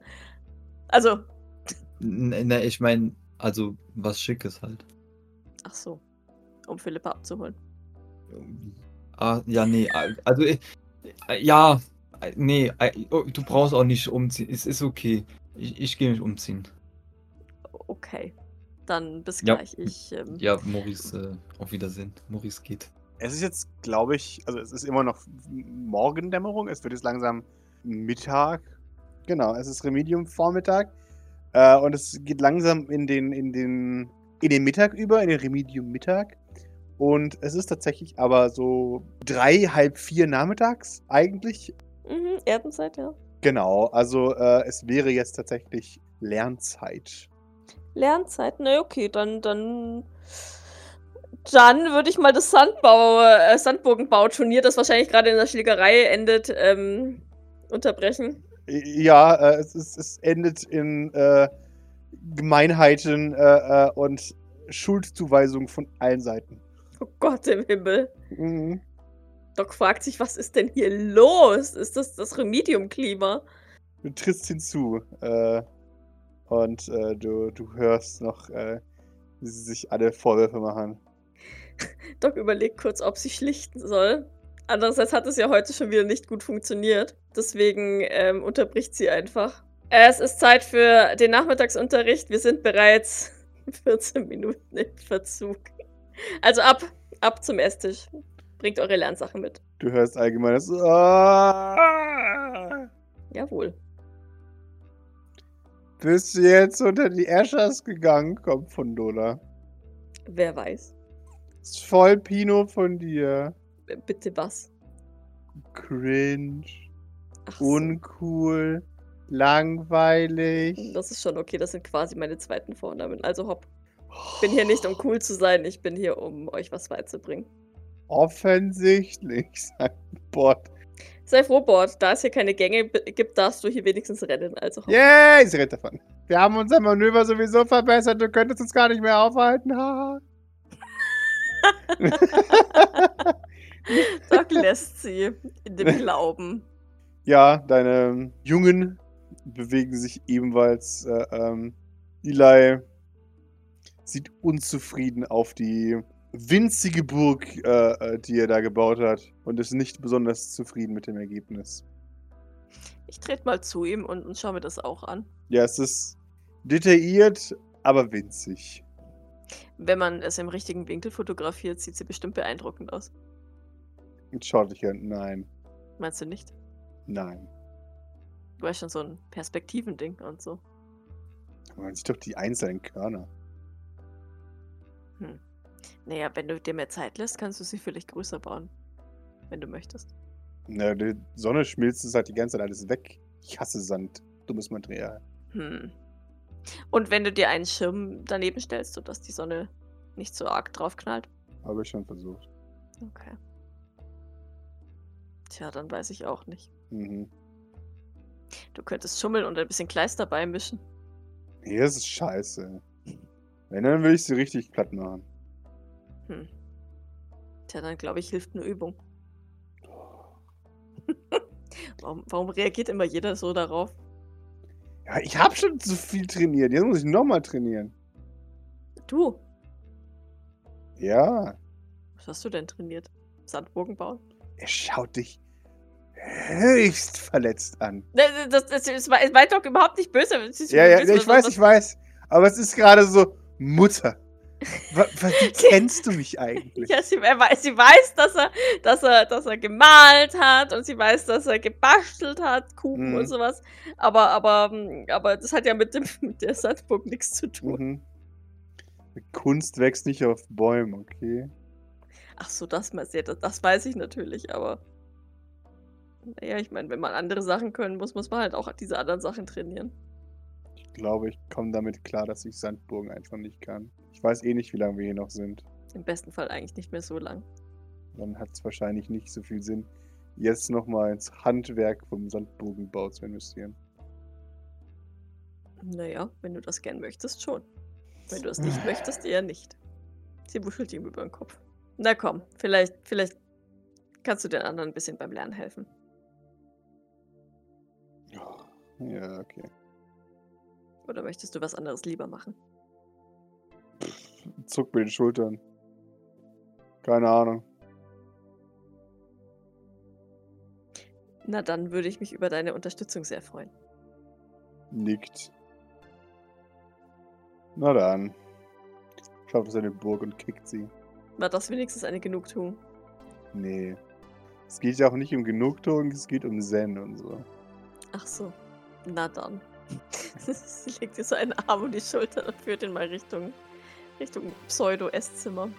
Also, Ne, ne, ich meine, also was Schickes halt. ach so, um Philippa abzuholen. Ah, ja, nee, ah, also, äh, äh, ja, äh, nee, äh, oh, du brauchst auch nicht umziehen. Es ist okay. Ich, ich gehe mich umziehen. Okay. Dann bis Ja. gleich. Ich, ähm, Ja, Maurice, äh, auf Wiedersehen. Maurice geht. Es ist jetzt, glaube ich, also es ist immer noch Morgendämmerung. Es wird jetzt langsam Mittag. Genau, es ist Remedium-Vormittag. Äh, und es geht langsam in den, in, den, in den Mittag über, in den Remedium-Mittag. Und es ist tatsächlich aber so drei, halb vier nachmittags eigentlich. Mhm, Erdenzeit, ja. Genau, also äh, es wäre jetzt tatsächlich Lernzeit. Lernzeit, na okay, dann, dann, dann würde ich mal das Sandbau, äh, Sandburgenbauturnier, das wahrscheinlich gerade in der Schlägerei endet, ähm, unterbrechen. Ja, äh, es, ist, es endet in äh, Gemeinheiten äh, äh, und Schuldzuweisungen von allen Seiten. Oh Gott im Himmel. Mhm. Doc fragt sich, was ist denn hier los? Ist das das Remedium-Klima? Du trittst hinzu äh, und du, du hörst noch, wie sie sich alle Vorwürfe machen. Doc überlegt kurz, ob sie schlichten soll. Andererseits hat es ja heute schon wieder nicht gut funktioniert. Deswegen ähm, unterbricht sie einfach. Es ist Zeit für den Nachmittagsunterricht. Wir sind bereits 14 Minuten im Verzug. Also ab, ab zum Esstisch. Bringt eure Lernsachen mit. Du hörst allgemeines ah! Jawohl. Bist du jetzt unter die Eschers gegangen? Kommt von Lola. Wer weiß. Ist voll Pino von dir. Bitte was? Cringe. Ach so. Uncool. Langweilig. Das ist schon okay, das sind quasi meine zweiten Vornamen. Also hopp. Ich bin hier nicht, um cool zu sein, ich bin hier, um euch was beizubringen. Offensichtlich, sagt Bot. Sei froh, Bord, da es hier keine Gänge gibt, darfst du hier wenigstens rennen. Also hopp. Yay, sie rennt davon. Wir haben unser Manöver sowieso verbessert. Du könntest uns gar nicht mehr aufhalten. Doc lässt sie in dem Glauben. ja, deine Jungen bewegen sich ebenfalls. Äh, ähm, Eli sieht unzufrieden auf die winzige Burg, äh, äh, die er da gebaut hat und ist nicht besonders zufrieden mit dem Ergebnis. Ich trete mal zu ihm und, und schaue mir das auch an. Ja, es ist detailliert, aber winzig. Wenn man es im richtigen Winkel fotografiert, sieht sie bestimmt beeindruckend aus. An. Nein, Meinst du nicht? nein. Du hast schon so ein Perspektivending und so. Man sieht doch die einzelnen Körner. Hm. Naja, wenn du dir mehr Zeit lässt, kannst du sie vielleicht größer bauen. Wenn du möchtest. Na, die Sonne schmilzt es halt die ganze Zeit alles weg. Ich hasse Sand. Dummes Material. Hm. Und wenn du dir einen Schirm daneben stellst, sodass die Sonne nicht so arg drauf knallt. Habe ich schon versucht. Okay. Tja, dann weiß ich auch nicht. Mhm. Du könntest schummeln und ein bisschen Kleister beimischen. Nee, das ist scheiße. Wenn, dann will ich sie richtig platt machen. Hm. Tja, dann glaube ich, hilft eine Übung. warum, warum reagiert immer jeder so darauf? Ja, ich habe schon zu viel trainiert. Jetzt muss ich nochmal trainieren. Du, Ja. was hast du denn trainiert? Sandburgen bauen? Er schaut dich höchst verletzt an. Ne, Das, das, das, war- es war doch überhaupt nicht böse. Ist- Ja, ja, was- ich was- weiß, was- ich weiß. Aber es ist gerade so, Mutter. Wie kennst du mich eigentlich? Ja, sie, er weiß, sie weiß, dass er, dass, er, dass er gemalt hat und sie weiß, dass er gebastelt hat, Kuchen Mhm. und sowas. Aber, aber, mm, aber das hat ja mit, dem, mit der Sandburg nichts zu tun. Mhm. Kunst wächst nicht auf Bäumen, okay? Ach so, das, das weiß ich natürlich, aber. Naja, ich meine, wenn man andere Sachen können muss, muss man halt auch diese anderen Sachen trainieren. Ich glaube, ich komme damit klar, dass ich Sandburgen einfach nicht kann. Ich weiß eh nicht, wie lange wir hier noch sind. Im besten Fall eigentlich nicht mehr so lang. Dann hat es wahrscheinlich nicht so viel Sinn, jetzt nochmal ins Handwerk vom Sandburgenbau zu investieren. Naja, wenn du das gern möchtest, schon. Wenn du es nicht möchtest, eher nicht. Sie wuschelt ihm über den Kopf. Na komm, vielleicht, vielleicht kannst du den anderen ein bisschen beim Lernen helfen. Ja, okay. Oder möchtest du was anderes lieber machen? Zuck mit den Schultern. Keine Ahnung. Na dann würde ich mich über deine Unterstützung sehr freuen. Nickt. Na dann. Schaut auf seine Burg und kickt sie. War das wenigstens eine Genugtuung? Nee. Es geht ja auch nicht um Genugtuung, es geht um Zen und so. Ach so. Na dann. Sie legt dir so einen Arm um die Schulter und führt ihn mal Richtung, Richtung Pseudo-Esszimmer.